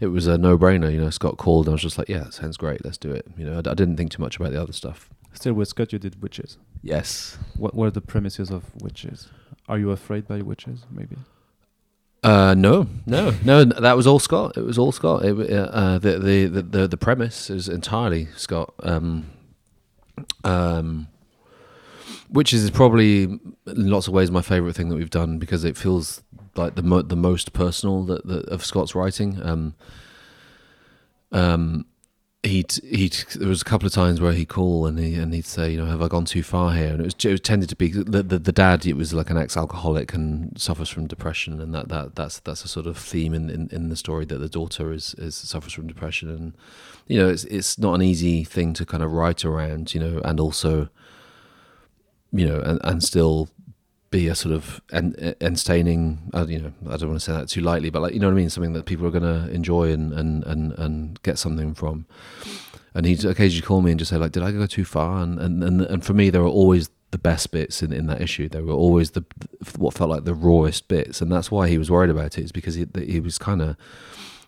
it was a no brainer. You know, Scott called and I was just like, yeah, sounds great. Let's do it. You know, I, I didn't think too much about the other stuff. Still, with Scott, you did witches. Yes. What were the premises of witches? Are you afraid by witches? Maybe. Uh, no, no, no. That was all Scott. It was all Scott. It, uh, uh, the, the the the premise is entirely Scott. Um, um, which is probably in lots of ways my favorite thing that we've done because it feels like the mo- the most personal that, that of Scott's writing. Um, um, he'd he'd there was a couple of times where he'd call and he and he'd say, you know, have I gone too far here? And it was it tended to be the the, the dad. It was like an ex-alcoholic and suffers from depression, and that, that that's that's a sort of theme in, in, in the story that the daughter is is suffers from depression, and you know, it's it's not an easy thing to kind of write around, you know, and also, you know, and and still be a sort of en- entertaining. Uh, you know, I don't want to say that too lightly, but like you know what I mean, something that people are going to enjoy and, and and and get something from. And he'd occasionally call me and just say like, "Did I go too far?" And and and, and for me, there were always the best bits in, in that issue. There were always the what felt like the rawest bits, and that's why he was worried about it. Is because he he was kind of,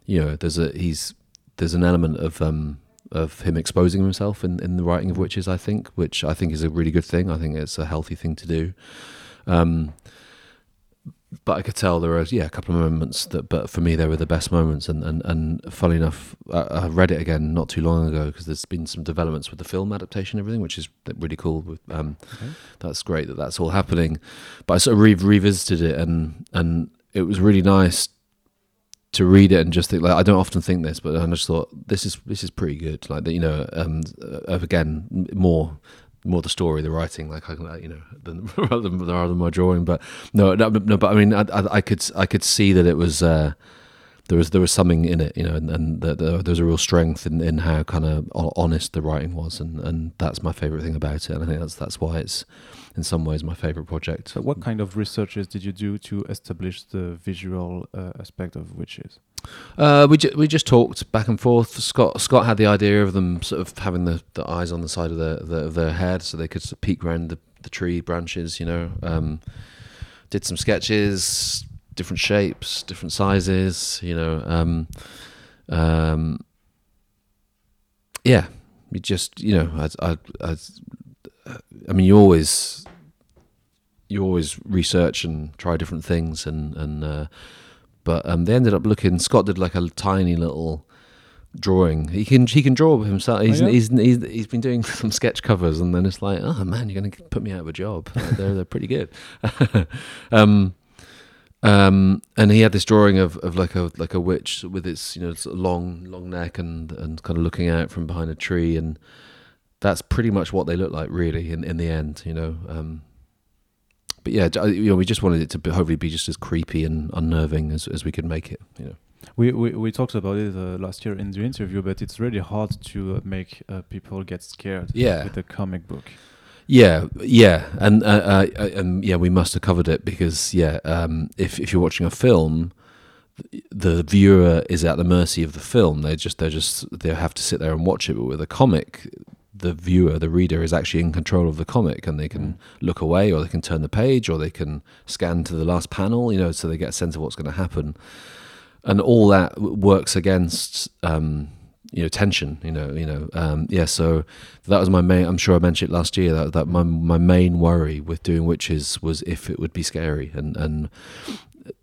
you know, there's a he's there's an element of um of him exposing himself in, in the writing of witches, I think, which I think is a really good thing. I think it's a healthy thing to do. Um, but I could tell there were yeah a couple of moments that, but for me they were the best moments. And and and funny enough, I, I read it again not too long ago because there's been some developments with the film adaptation, and everything, which is really cool. With um, Okay. that's great that that's all happening. But I sort of re- revisited it, and and it was really nice to read it and just think like I don't often think this, but I just thought this is this is pretty good. Like that, you know, um, uh, again, more more the story, the writing, like I can, you know, <laughs> than rather than, rather than my drawing. But no, no, no but I mean, I, I, I could I could see that it was. Uh, there was there was something in it, you know, and, and the, the, there was a real strength in, in how kind of honest the writing was, and, and that's my favorite thing about it, and I think that's that's why it's in some ways my favorite project. So, what kind of researches did you do to establish the visual uh, aspect of witches? Uh, we ju- we just talked back and forth. Scott Scott had the idea of them sort of having the, the eyes on the side of their the, of their head, so they could sort of peek around the, the tree branches. You know, um, did some sketches, different shapes, different sizes. You know, um, um, yeah, you just you know, I I I, I mean, you always you always research and try different things and and. Uh, but um, they ended up looking. Scott did like a tiny little drawing. He can he can draw himself. He's, Oh, yeah? he's, he's he's been doing <laughs> some sketch covers, and then it's like, oh man, you're going to put me out of a job. they're they're pretty good. <laughs> um, um, and he had this drawing of, of like a like a witch with its you know sort of long long neck and and kind of looking out from behind a tree, and that's pretty much what they look like really in in the end. You know. Um, but yeah, you know, we just wanted it to be, hopefully be just as creepy and unnerving as, as we could make it. You know. We, we we talked about it uh, last year in the interview, but it's really hard to uh, make uh, people get scared Yeah. with a comic book. Yeah, yeah, and uh, uh, uh, um, yeah, we must have covered it because yeah, um, if if you're watching a film, the viewer is at the mercy of the film. They just they just they have to sit there and watch it. But with a comic, the viewer, the reader, is actually in control of the comic, and they can look away, or they can turn the page, or they can scan to the last panel. You know, so they get a sense of what's going to happen, and all that works against. Um, you know tension you know you know um yeah so that was my main i'm sure i mentioned it last year that, that my my main worry with doing witches was if it would be scary and and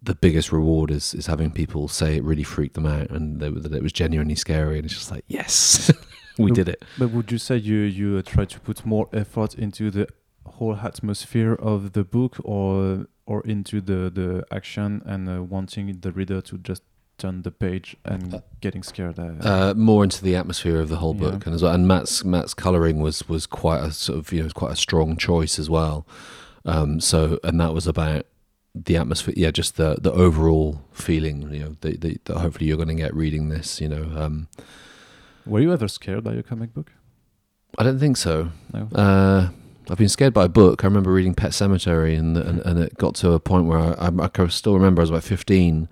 the biggest reward is is having people say it really freaked them out and they, that it was genuinely scary and it's just like yes <laughs> we Nope. did it But would you say you you uh, try to put more effort into the whole atmosphere of the book, or or into the the action and uh, wanting the reader to just turn the page and Uh, getting scared? Uh, uh, more into the atmosphere of the whole Yeah. book, and as well, and Matt's Matt's coloring was was quite a sort of you know quite a strong choice as well. Um, so and that was about the atmosphere, yeah, just the the overall feeling, you know, that, that, that hopefully you're going to get reading this, you know. Um, were you ever scared by a comic book? I don't think so. No. Uh, I've been scared by a book. I remember reading Pet Sematary, and and, and it got to a point where I, I, still remember I was about fifteen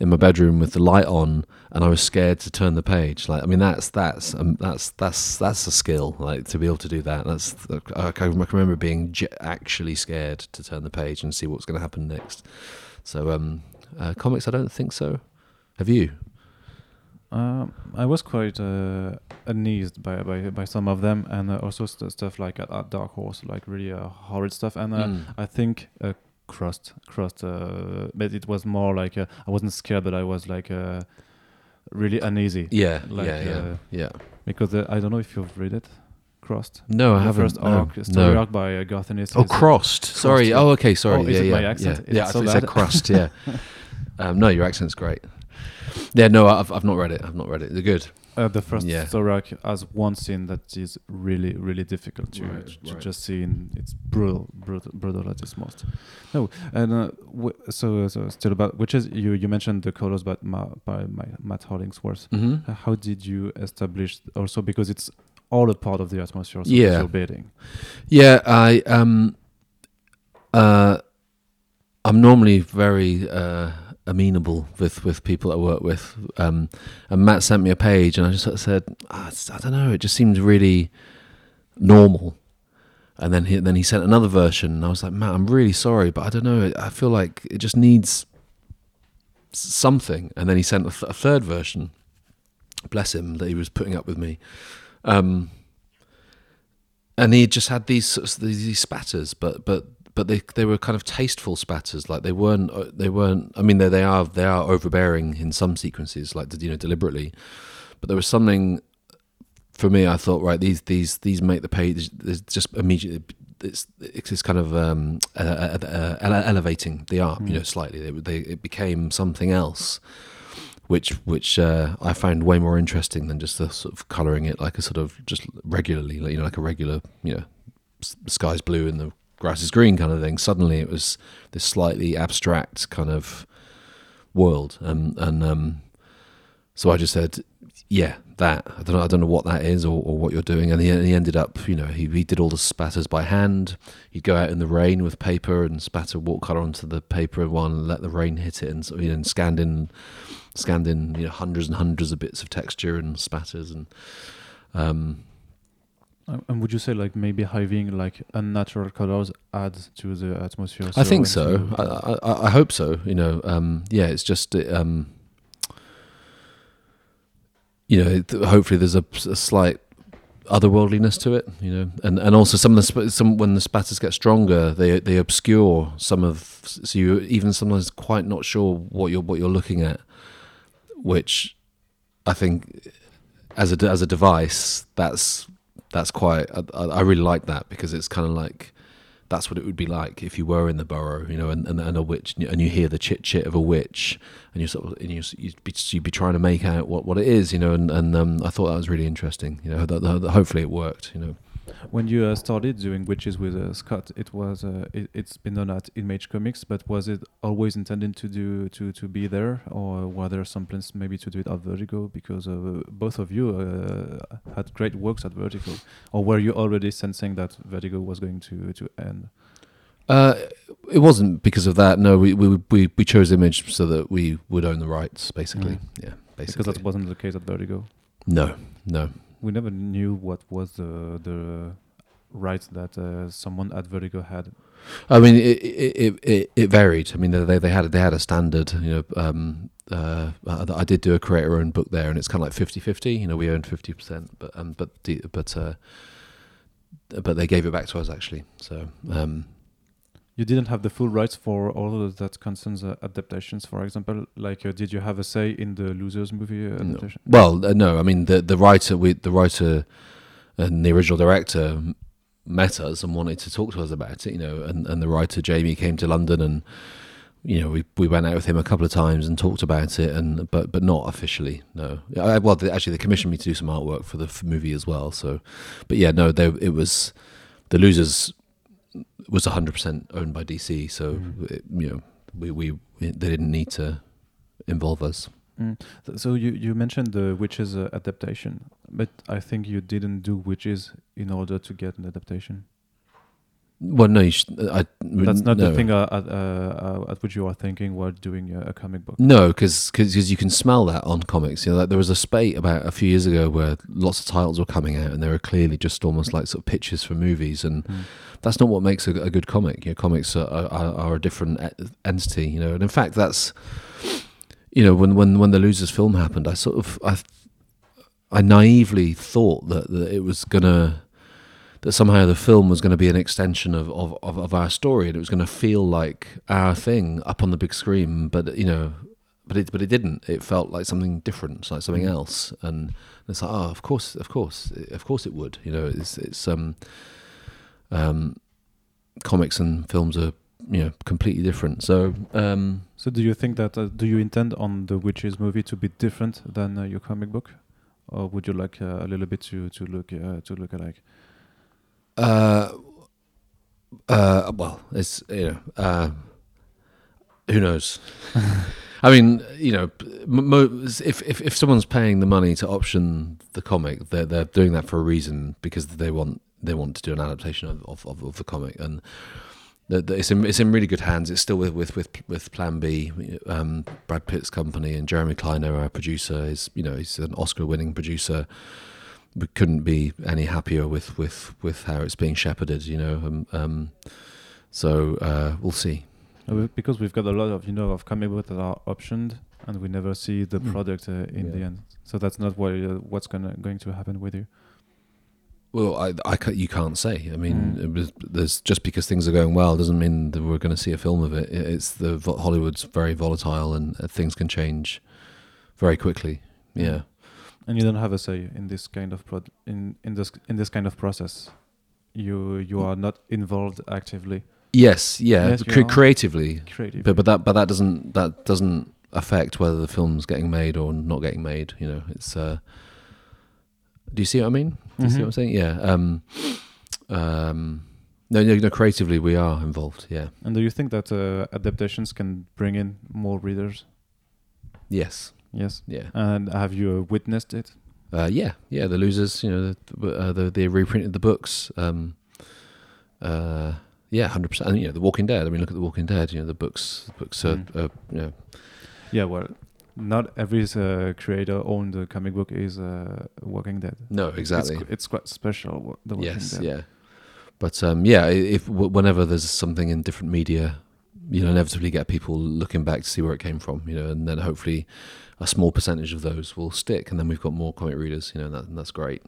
in my bedroom with the light on, and I was scared to turn the page. Like, I mean, that's that's um, that's that's that's a skill. Like to be able to do that. That's I can I can remember being j- actually scared to turn the page and see what's going to happen next. So, um, uh, comics, I don't think so. Have you? Um, I was quite uh, uneased by, by by some of them, and uh, also st- stuff like at, at Dark Horse, like really uh, horrid stuff. And uh, Mm. I think uh, Crust, Crust, uh, but it was more like uh, I wasn't scared, but I was like uh, really uneasy Yeah, Like, yeah, yeah, uh, yeah. because uh, I don't know if you've read it, Crust. No, I the haven't. first no, arc, story no. arc by uh, Garth Ennis. Oh, uh, crossed. Sorry. Oh, okay. Sorry. Oh, yeah, yeah? Yeah, It's yeah I so thought you said bad. crust. Yeah. <laughs> um, no, your accent's great. Yeah. No, I've I've not read it. I've not read it. They're good. Uh, the first Yeah. arc has one scene that is really, really difficult to, Right, to right. just see. In, it's brutal, brutal, brutal at its most. No, and uh, w- so, so still about which is you you mentioned the colors, but by my, Matt Hollingsworth. Mm-hmm. Uh, How did you establish also because it's all a part of the atmosphere? So Yeah. you're building. Yeah. I um. Uh, I'm normally very uh amenable with with people I work with. Um, and Matt sent me a page, and I just sort of said, ah, I don't know. It just seems really normal. And then he then he sent another version, and I was like, Matt, I'm really sorry, but I don't know. I feel like it just needs something. And then he sent a, th- a third version. Bless him that he was putting up with me. Um, and he just had these these, these spatters, but but but they they were kind of tasteful spatters. Like they weren't uh, they weren't. I mean, they they are they are overbearing in some sequences, like you know deliberately. But there was something for me. I thought right these these these make the page. There's just immediately. It's it's kind of um, uh, uh, uh, elevating the art, you know, slightly. They, they, it became something else, which which uh, I found way more interesting than just the sort of colouring it like a sort of just regularly, you know, like a regular, you know, sky's blue and the grass is green kind of thing. Suddenly, it was this slightly abstract kind of world, and and um, so I just said, yeah, that. I don't know. I don't know what that is or, or what you're doing. And he, he ended up, you know, he, he did all the spatters by hand. He'd go out in the rain with paper and spatter watercolor onto the paper and one, let the rain hit it, and so you know, and scanned in, scanned in, you know, hundreds and hundreds of bits of texture and spatters and. Um, and would you say like maybe having like unnatural colors adds to the atmosphere? I think so. I, I, I hope so. You know, um, yeah, it's just, um, you know, hopefully there's a, a slight otherworldliness to it. You know, and and also some of the sp- some when the spatters get stronger, they they obscure some of so you even sometimes quite not sure what you're what you're looking at, which I think as a as a device, that's that's quite. I, I really like that because it's kind of like that's what it would be like if you were in the borough, you know, and, and, and a witch, and you hear the chit chit of a witch, and you sort of, and you you'd be, you'd be trying to make out what, what it is, you know, and and um, I thought that was really interesting, you know. That, that, hopefully it worked, you know. When you uh, started doing witches with uh, Scott, it was uh, it, it's been done at Image Comics, but was it always intended to do to to be there, or were there some plans maybe to do it at Vertigo? Because uh, both of you uh, had great works at Vertigo, or were you already sensing that Vertigo was going to to end? Uh, it wasn't because of that. No, we we we, we chose Image so that we would own the rights, basically. Mm. Yeah, basically. Because that wasn't the case at Vertigo. no, no. We never knew what was the the rights that uh, someone at Vertigo had. I mean, it it, it, it, varied. I mean, they they had they had a standard. You know, um, uh, I, did do a creator-owned book there, and it's kind of like 50-50. You know, we owned fifty percent, but um, but the, but uh, but they gave it back to us actually. So um, You didn't have the full rights for all of that concerns uh, adaptations, for example. Like, uh, did you have a say in the Losers movie uh, No. adaptation? Well, uh, no, I mean the the writer, we, the writer and the original director met us and wanted to talk to us about it, you know, and, and the writer Jamie came to London and you know we we went out with him a couple of times and talked about it, and but but not officially, no. I, well, they, actually, they commissioned me to do some artwork for the movie as well. So, but yeah, no, they, it was the losers was hundred percent owned by DC, so Mhm. it, you know we, we they didn't need to involve us. Th- So you you mentioned the Witches uh, adaptation, but I think you didn't do Witches in order to get an adaptation. Well, no, you sh- I. That's not no. the thing uh, at, uh, uh, at which you are thinking while doing a comic book. No, because you can smell that on comics. You know, like there was a spate about a few years ago where lots of titles were coming out, and they were clearly just almost like sort of pitches for movies, and Mm. that's not what makes a, a good comic. You know, comics are, are, are a different entity. You know, and in fact, that's you know when when when the Losers film happened, I sort of I I naively thought that, that it was gonna that somehow the film was going to be an extension of, of, of, of our story and it was going to feel like our thing up on the big screen but you know but it but it didn't. It felt like something different like something else. And it's like oh of course of course of course it would. You know it's it's um um comics and films are you know completely different. So um So do you think that uh, do you intend on the Witches movie to be different than uh, your comic book, or would you like uh, a little bit to to look uh, to look alike? Uh, uh, well, it's you know, uh, who knows? <laughs> I mean, you know, mo- if, if if someone's paying the money to option the comic, they're they're doing that for a reason because they want they want to do an adaptation of of, of, of the comic, and it's in it's in really good hands. It's still with with with, with Plan B, um, Brad Pitt's company, and Jeremy Kleiner, our producer, is you know he's an Oscar-winning producer. We couldn't be any happier with with with how it's being shepherded. You know, um, um, so uh, we'll see. Uh, because we've got a lot of you know of comic books that are optioned, and we never see the Mm. product uh, in the end. So that's not what uh, what's gonna going to happen with you. Well, I, I you can't say. I mean, Mm. it was, there's just because things are going well doesn't mean that we're going to see a film of it. It- It's the Hollywood's very volatile and uh, things can change very quickly. Yeah. And you don't have a say in this kind of prod in in this in this kind of process. You you are not involved actively Yes. Yeah. Yes, cre- creatively, creative. but but that but that doesn't that doesn't affect whether the film's getting made or not getting made. You know, it's. Uh, do you see what I mean? Do you see Mhm. what I'm saying? Yeah. Um, um, no, no, no. Creatively, we are involved. Yeah. And do you think that uh, adaptations can bring in more readers? Yes. Yes. Yeah. And have you uh, witnessed it? Uh, yeah, yeah. The losers, you know, the, uh, the, they reprinted the books. Um, uh, yeah, hundred percent. And you know, The Walking Dead. I mean, look at The Walking Dead. You know, the books, the books are, Mm. are you know, Yeah. Well, not every uh, creator owned a comic book is uh, Walking Dead. no, exactly. qu- It's, quite special. The Walking yes, Dead. yeah. But um, yeah, if whenever there's something in different media, you know, inevitably get people looking back to see where it came from. You know, and then hopefully a small percentage of those will stick, and then we've got more comic readers. You know, and, that, and that's great.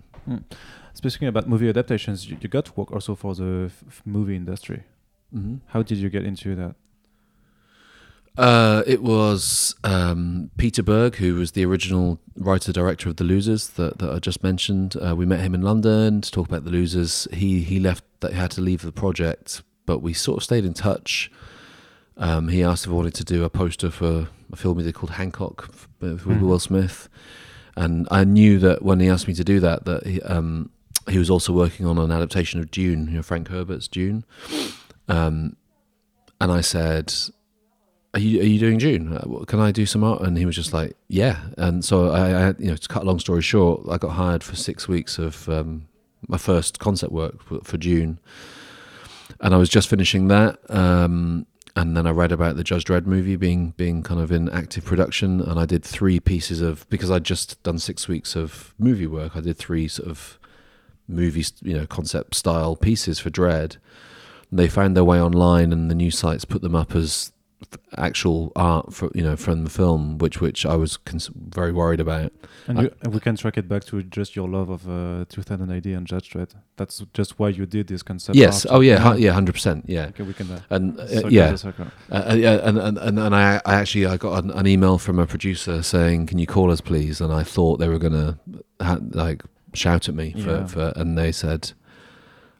Speaking about movie adaptations, you, you got to work also for the movie industry. Mm-hmm. How did you get into that? Uh, it was um, Peter Berg, who was the original writer director of The Losers that, that I just mentioned. Uh, we met him in London to talk about The Losers. He he left that he had to leave the project, but we sort of stayed in touch. Um, he asked if I wanted to do a poster for a film he did called Hancock with Mhm. Will Smith, and I knew that when he asked me to do that, that he, um, he was also working on an adaptation of Dune, you know, Frank Herbert's Dune. Um, and I said, are you, are you doing Dune? Uh, Can I do some art? And he was just like, yeah. And so I, I you know, to cut a long story short, I got hired for six weeks of um, my first concept work for, for Dune. And I was just finishing that. Um, and then I read about the Judge Dredd movie being being kind of in active production, and I did three pieces of because I'd just done six weeks of movie work. I did three sort of movie, you know, concept style pieces for Dredd. And they found their way online, and the news sites put them up as actual art for you know from the film, which which I was cons- very worried about. And, I- you, and we can track it back to just your love of uh, 2000 AD and Judge Dredd. That's just why you did this concept. yes. art. Oh yeah. Yeah. Hundred percent. Yeah. Okay, we can. Uh, And uh, yeah. Uh, uh, yeah, and, and, and, and I, I actually I got an, an email from a producer saying, "Can you call us, please?" And I thought they were gonna ha- like shout at me for, Yeah. for and they said,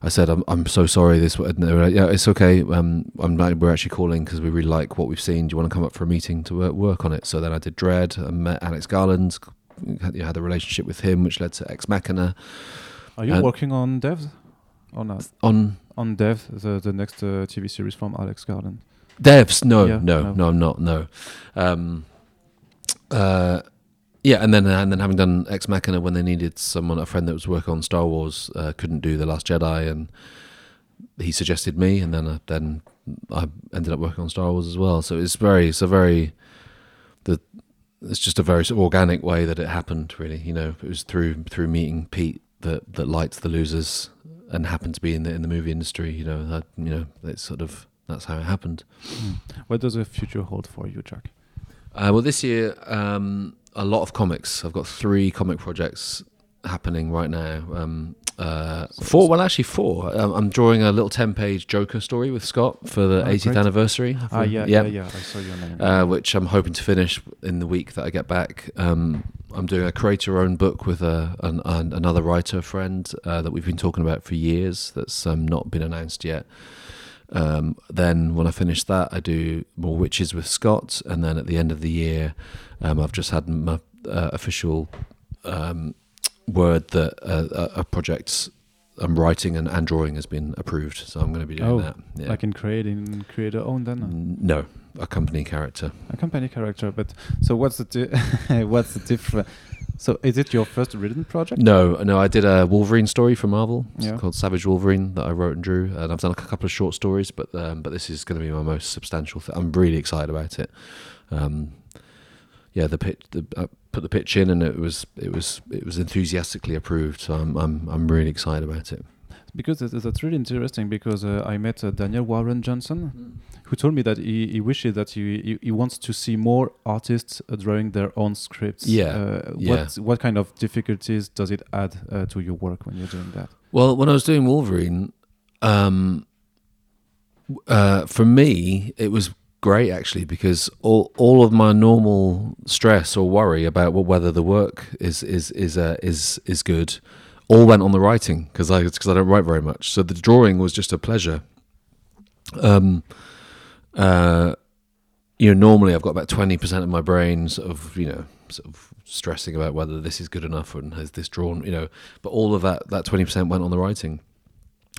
"I said I'm I'm so sorry." This and they were like, yeah, it's okay. Um, I'm not, we're actually calling because we really like what we've seen. Do you want to come up for a meeting to work, work on it? So then I did Dredd. and met Alex Garland. Had, had a relationship with him, which led to Ex Machina. Are you And- working on Devs or not? On On Dev, the the next uh, TV series from Alex Garland. Devs, no, Yeah, no, no. no, I'm not. No, um, uh, yeah, and then and then having done Ex Machina when they needed someone, a friend that was working on Star Wars, uh, couldn't do the Last Jedi, and he suggested me, and then uh, then I ended up working on Star Wars as well. So it's very, it's a very the it's just a very sort of organic way that it happened. Really, you know, it was through through meeting Pete that that liked the losers and happened to be in the in the movie industry. You know, that you know, it's sort of that's how it happened. What does the future hold for you, Jock? Uh, well, this year, um, a lot of comics. I've got three comic projects happening right now. Um, uh, four, well, actually four. Um, I'm drawing a little ten-page Joker story with Scott for the Oh, 80th great. anniversary. Ah, yeah, yeah, yeah. I saw your name. Uh, which I'm hoping to finish in the week that I get back. Um, I'm doing a creator-owned book with a, an, an, another writer friend uh, that we've been talking about for years. That's um, not been announced yet. Um, then when I finish that, I do more witches with Scott, and then at the end of the year, um, I've just had my uh, official um, word that uh, a a project I'm writing and, and drawing has been approved. So I'm going to be doing Oh, that. Yeah. Like in creating creator own then. No, a company character. a company character. But so what's the di- <laughs> what's the difference? So is it your first written project? No, no, I did a Wolverine story for Marvel. It's Yeah. called Savage Wolverine that I wrote and drew, and I've done a couple of short stories, but um, but this is going to be my most substantial. Th- I'm really excited about it. Um, yeah, the pitch, the, I put the pitch in, and it was it was it was enthusiastically approved. So I'm I'm I'm really excited about it. Because that's, really interesting. Because uh, I met uh, Daniel Warren Johnson, who told me that he, he wishes that he, he he wants to see more artists uh, drawing their own scripts. Yeah, Uh, yeah. What what kind of difficulties does it add uh, to your work when you're doing that? Well, when I was doing Wolverine, um, uh, for me, it was great actually because all all of my normal stress or worry about wh- whether the work is is is uh, is is good all went on the writing because I because I don't write very much. So the drawing was just a pleasure. Um, uh, you know, normally I've got about twenty percent of my brain sort of you know sort of stressing about whether this is good enough and has this drawn you know, but all of that that twenty percent went on the writing.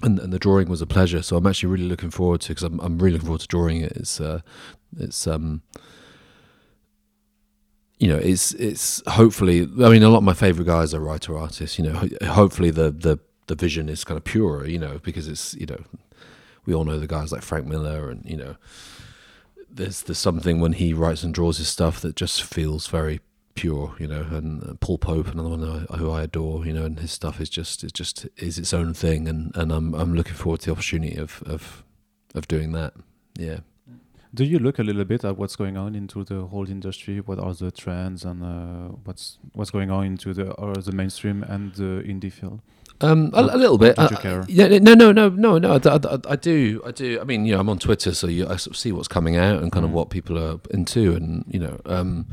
And, and the drawing was a pleasure, so I'm actually really looking forward to because I'm I'm really looking forward to drawing it. It's uh, it's um, you know, it's it's hopefully. I mean, a lot of my favorite guys are writer artists. You know, hopefully the the the vision is kind of purer. You know, because it's you know, we all know the guys like Frank Miller, and you know, there's there's something when he writes and draws his stuff that just feels very pure. You know, and uh, Paul Pope, another one who I, adore. You know, and his stuff is just it just is its own thing, and and I'm I'm looking forward to the opportunity of of of doing that. Yeah. Do you look a little bit at what's going on into the whole industry? What are the trends and uh, what's what's going on into the or the mainstream and the indie field? Um, a, a little bit. Uh, care? Yeah, no, no, no, no, no. I, I, I do, I do. I mean, you know, I'm on Twitter, so you, I sort of see what's coming out and kind of Mm. what people are into, and you know, um,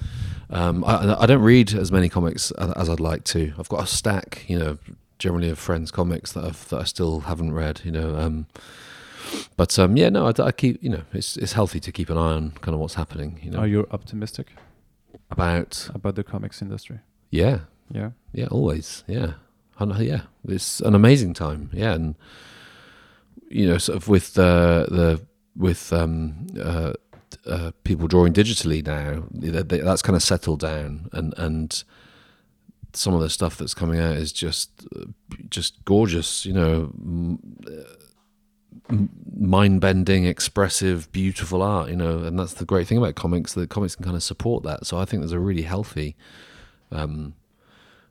um, I, I don't read as many comics as, as I'd like to. I've got a stack, you know, generally of friends' comics that I've, that I still haven't read, you know. Um, but um, yeah, no, I, I keep, you know, it's it's healthy to keep an eye on kind of what's happening, you know, Are you optimistic about about the comics industry? yeah, Yeah. Yeah, always. Yeah, and yeah, it's an amazing time. Yeah, and you know, sort of with the the with um, uh, uh, people drawing digitally now, th- th- that's kind of settled down, and and some of the stuff that's coming out is just just gorgeous. You know. Mind bending, expressive, beautiful art, you know, and that's the great thing about comics. That comics can kind of support that. So I think there's a really healthy, um,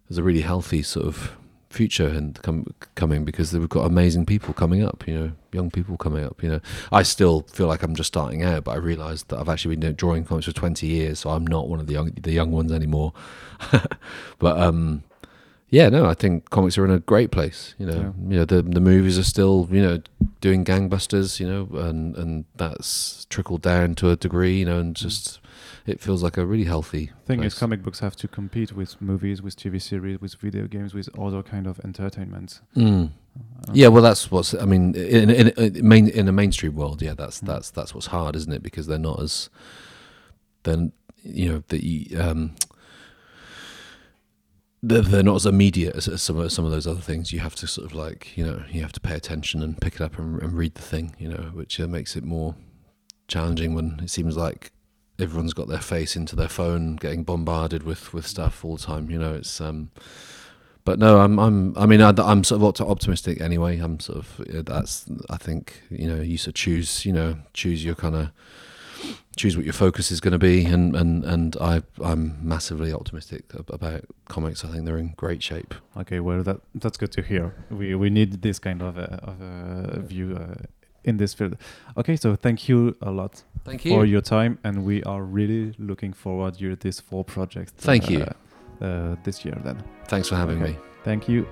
there's a really healthy sort of future and com- coming because we've got amazing people coming up you know young people coming up you know. I still feel like i'm just starting out but i realized that i've actually been drawing comics for 20 years so i'm not one of the young the young ones anymore. <laughs> But um yeah no i think comics are in a great place you know. You know the the movies are still you know doing gangbusters you know and and that's trickled down to a degree you know and just it feels like a really healthy Thing place. is, comic books have to compete with movies, with TV series, with video games, with other kind of entertainment. Mm. Uh, Yeah, well, that's what's. I mean, in in, in main in a mainstream world, yeah, that's Mm. that's that's what's hard, isn't it? Because they're not as then you know the um they're, they're not as immediate as, as some of some of those other things. You have to sort of like you know you have to pay attention and pick it up and, and read the thing, you know, which uh, makes it more challenging when it seems like everyone's got their face into their phone, getting bombarded with with stuff all the time. You know, it's um. But no, I'm I'm I mean I, I'm sort of optimistic anyway. I'm sort of that's I think you know you should choose you know choose your kind of choose what your focus is going to be and and and I I'm massively optimistic about comics. I think they're in great shape. Okay, well that that's good to hear. We we need this kind of of view uh, in this field. Okay, so thank you a lot Thank you. for your time, and we are really looking forward to this four projects. Thank you. uh, Uh, this year, then. Thanks for having Okay. me. Thank you.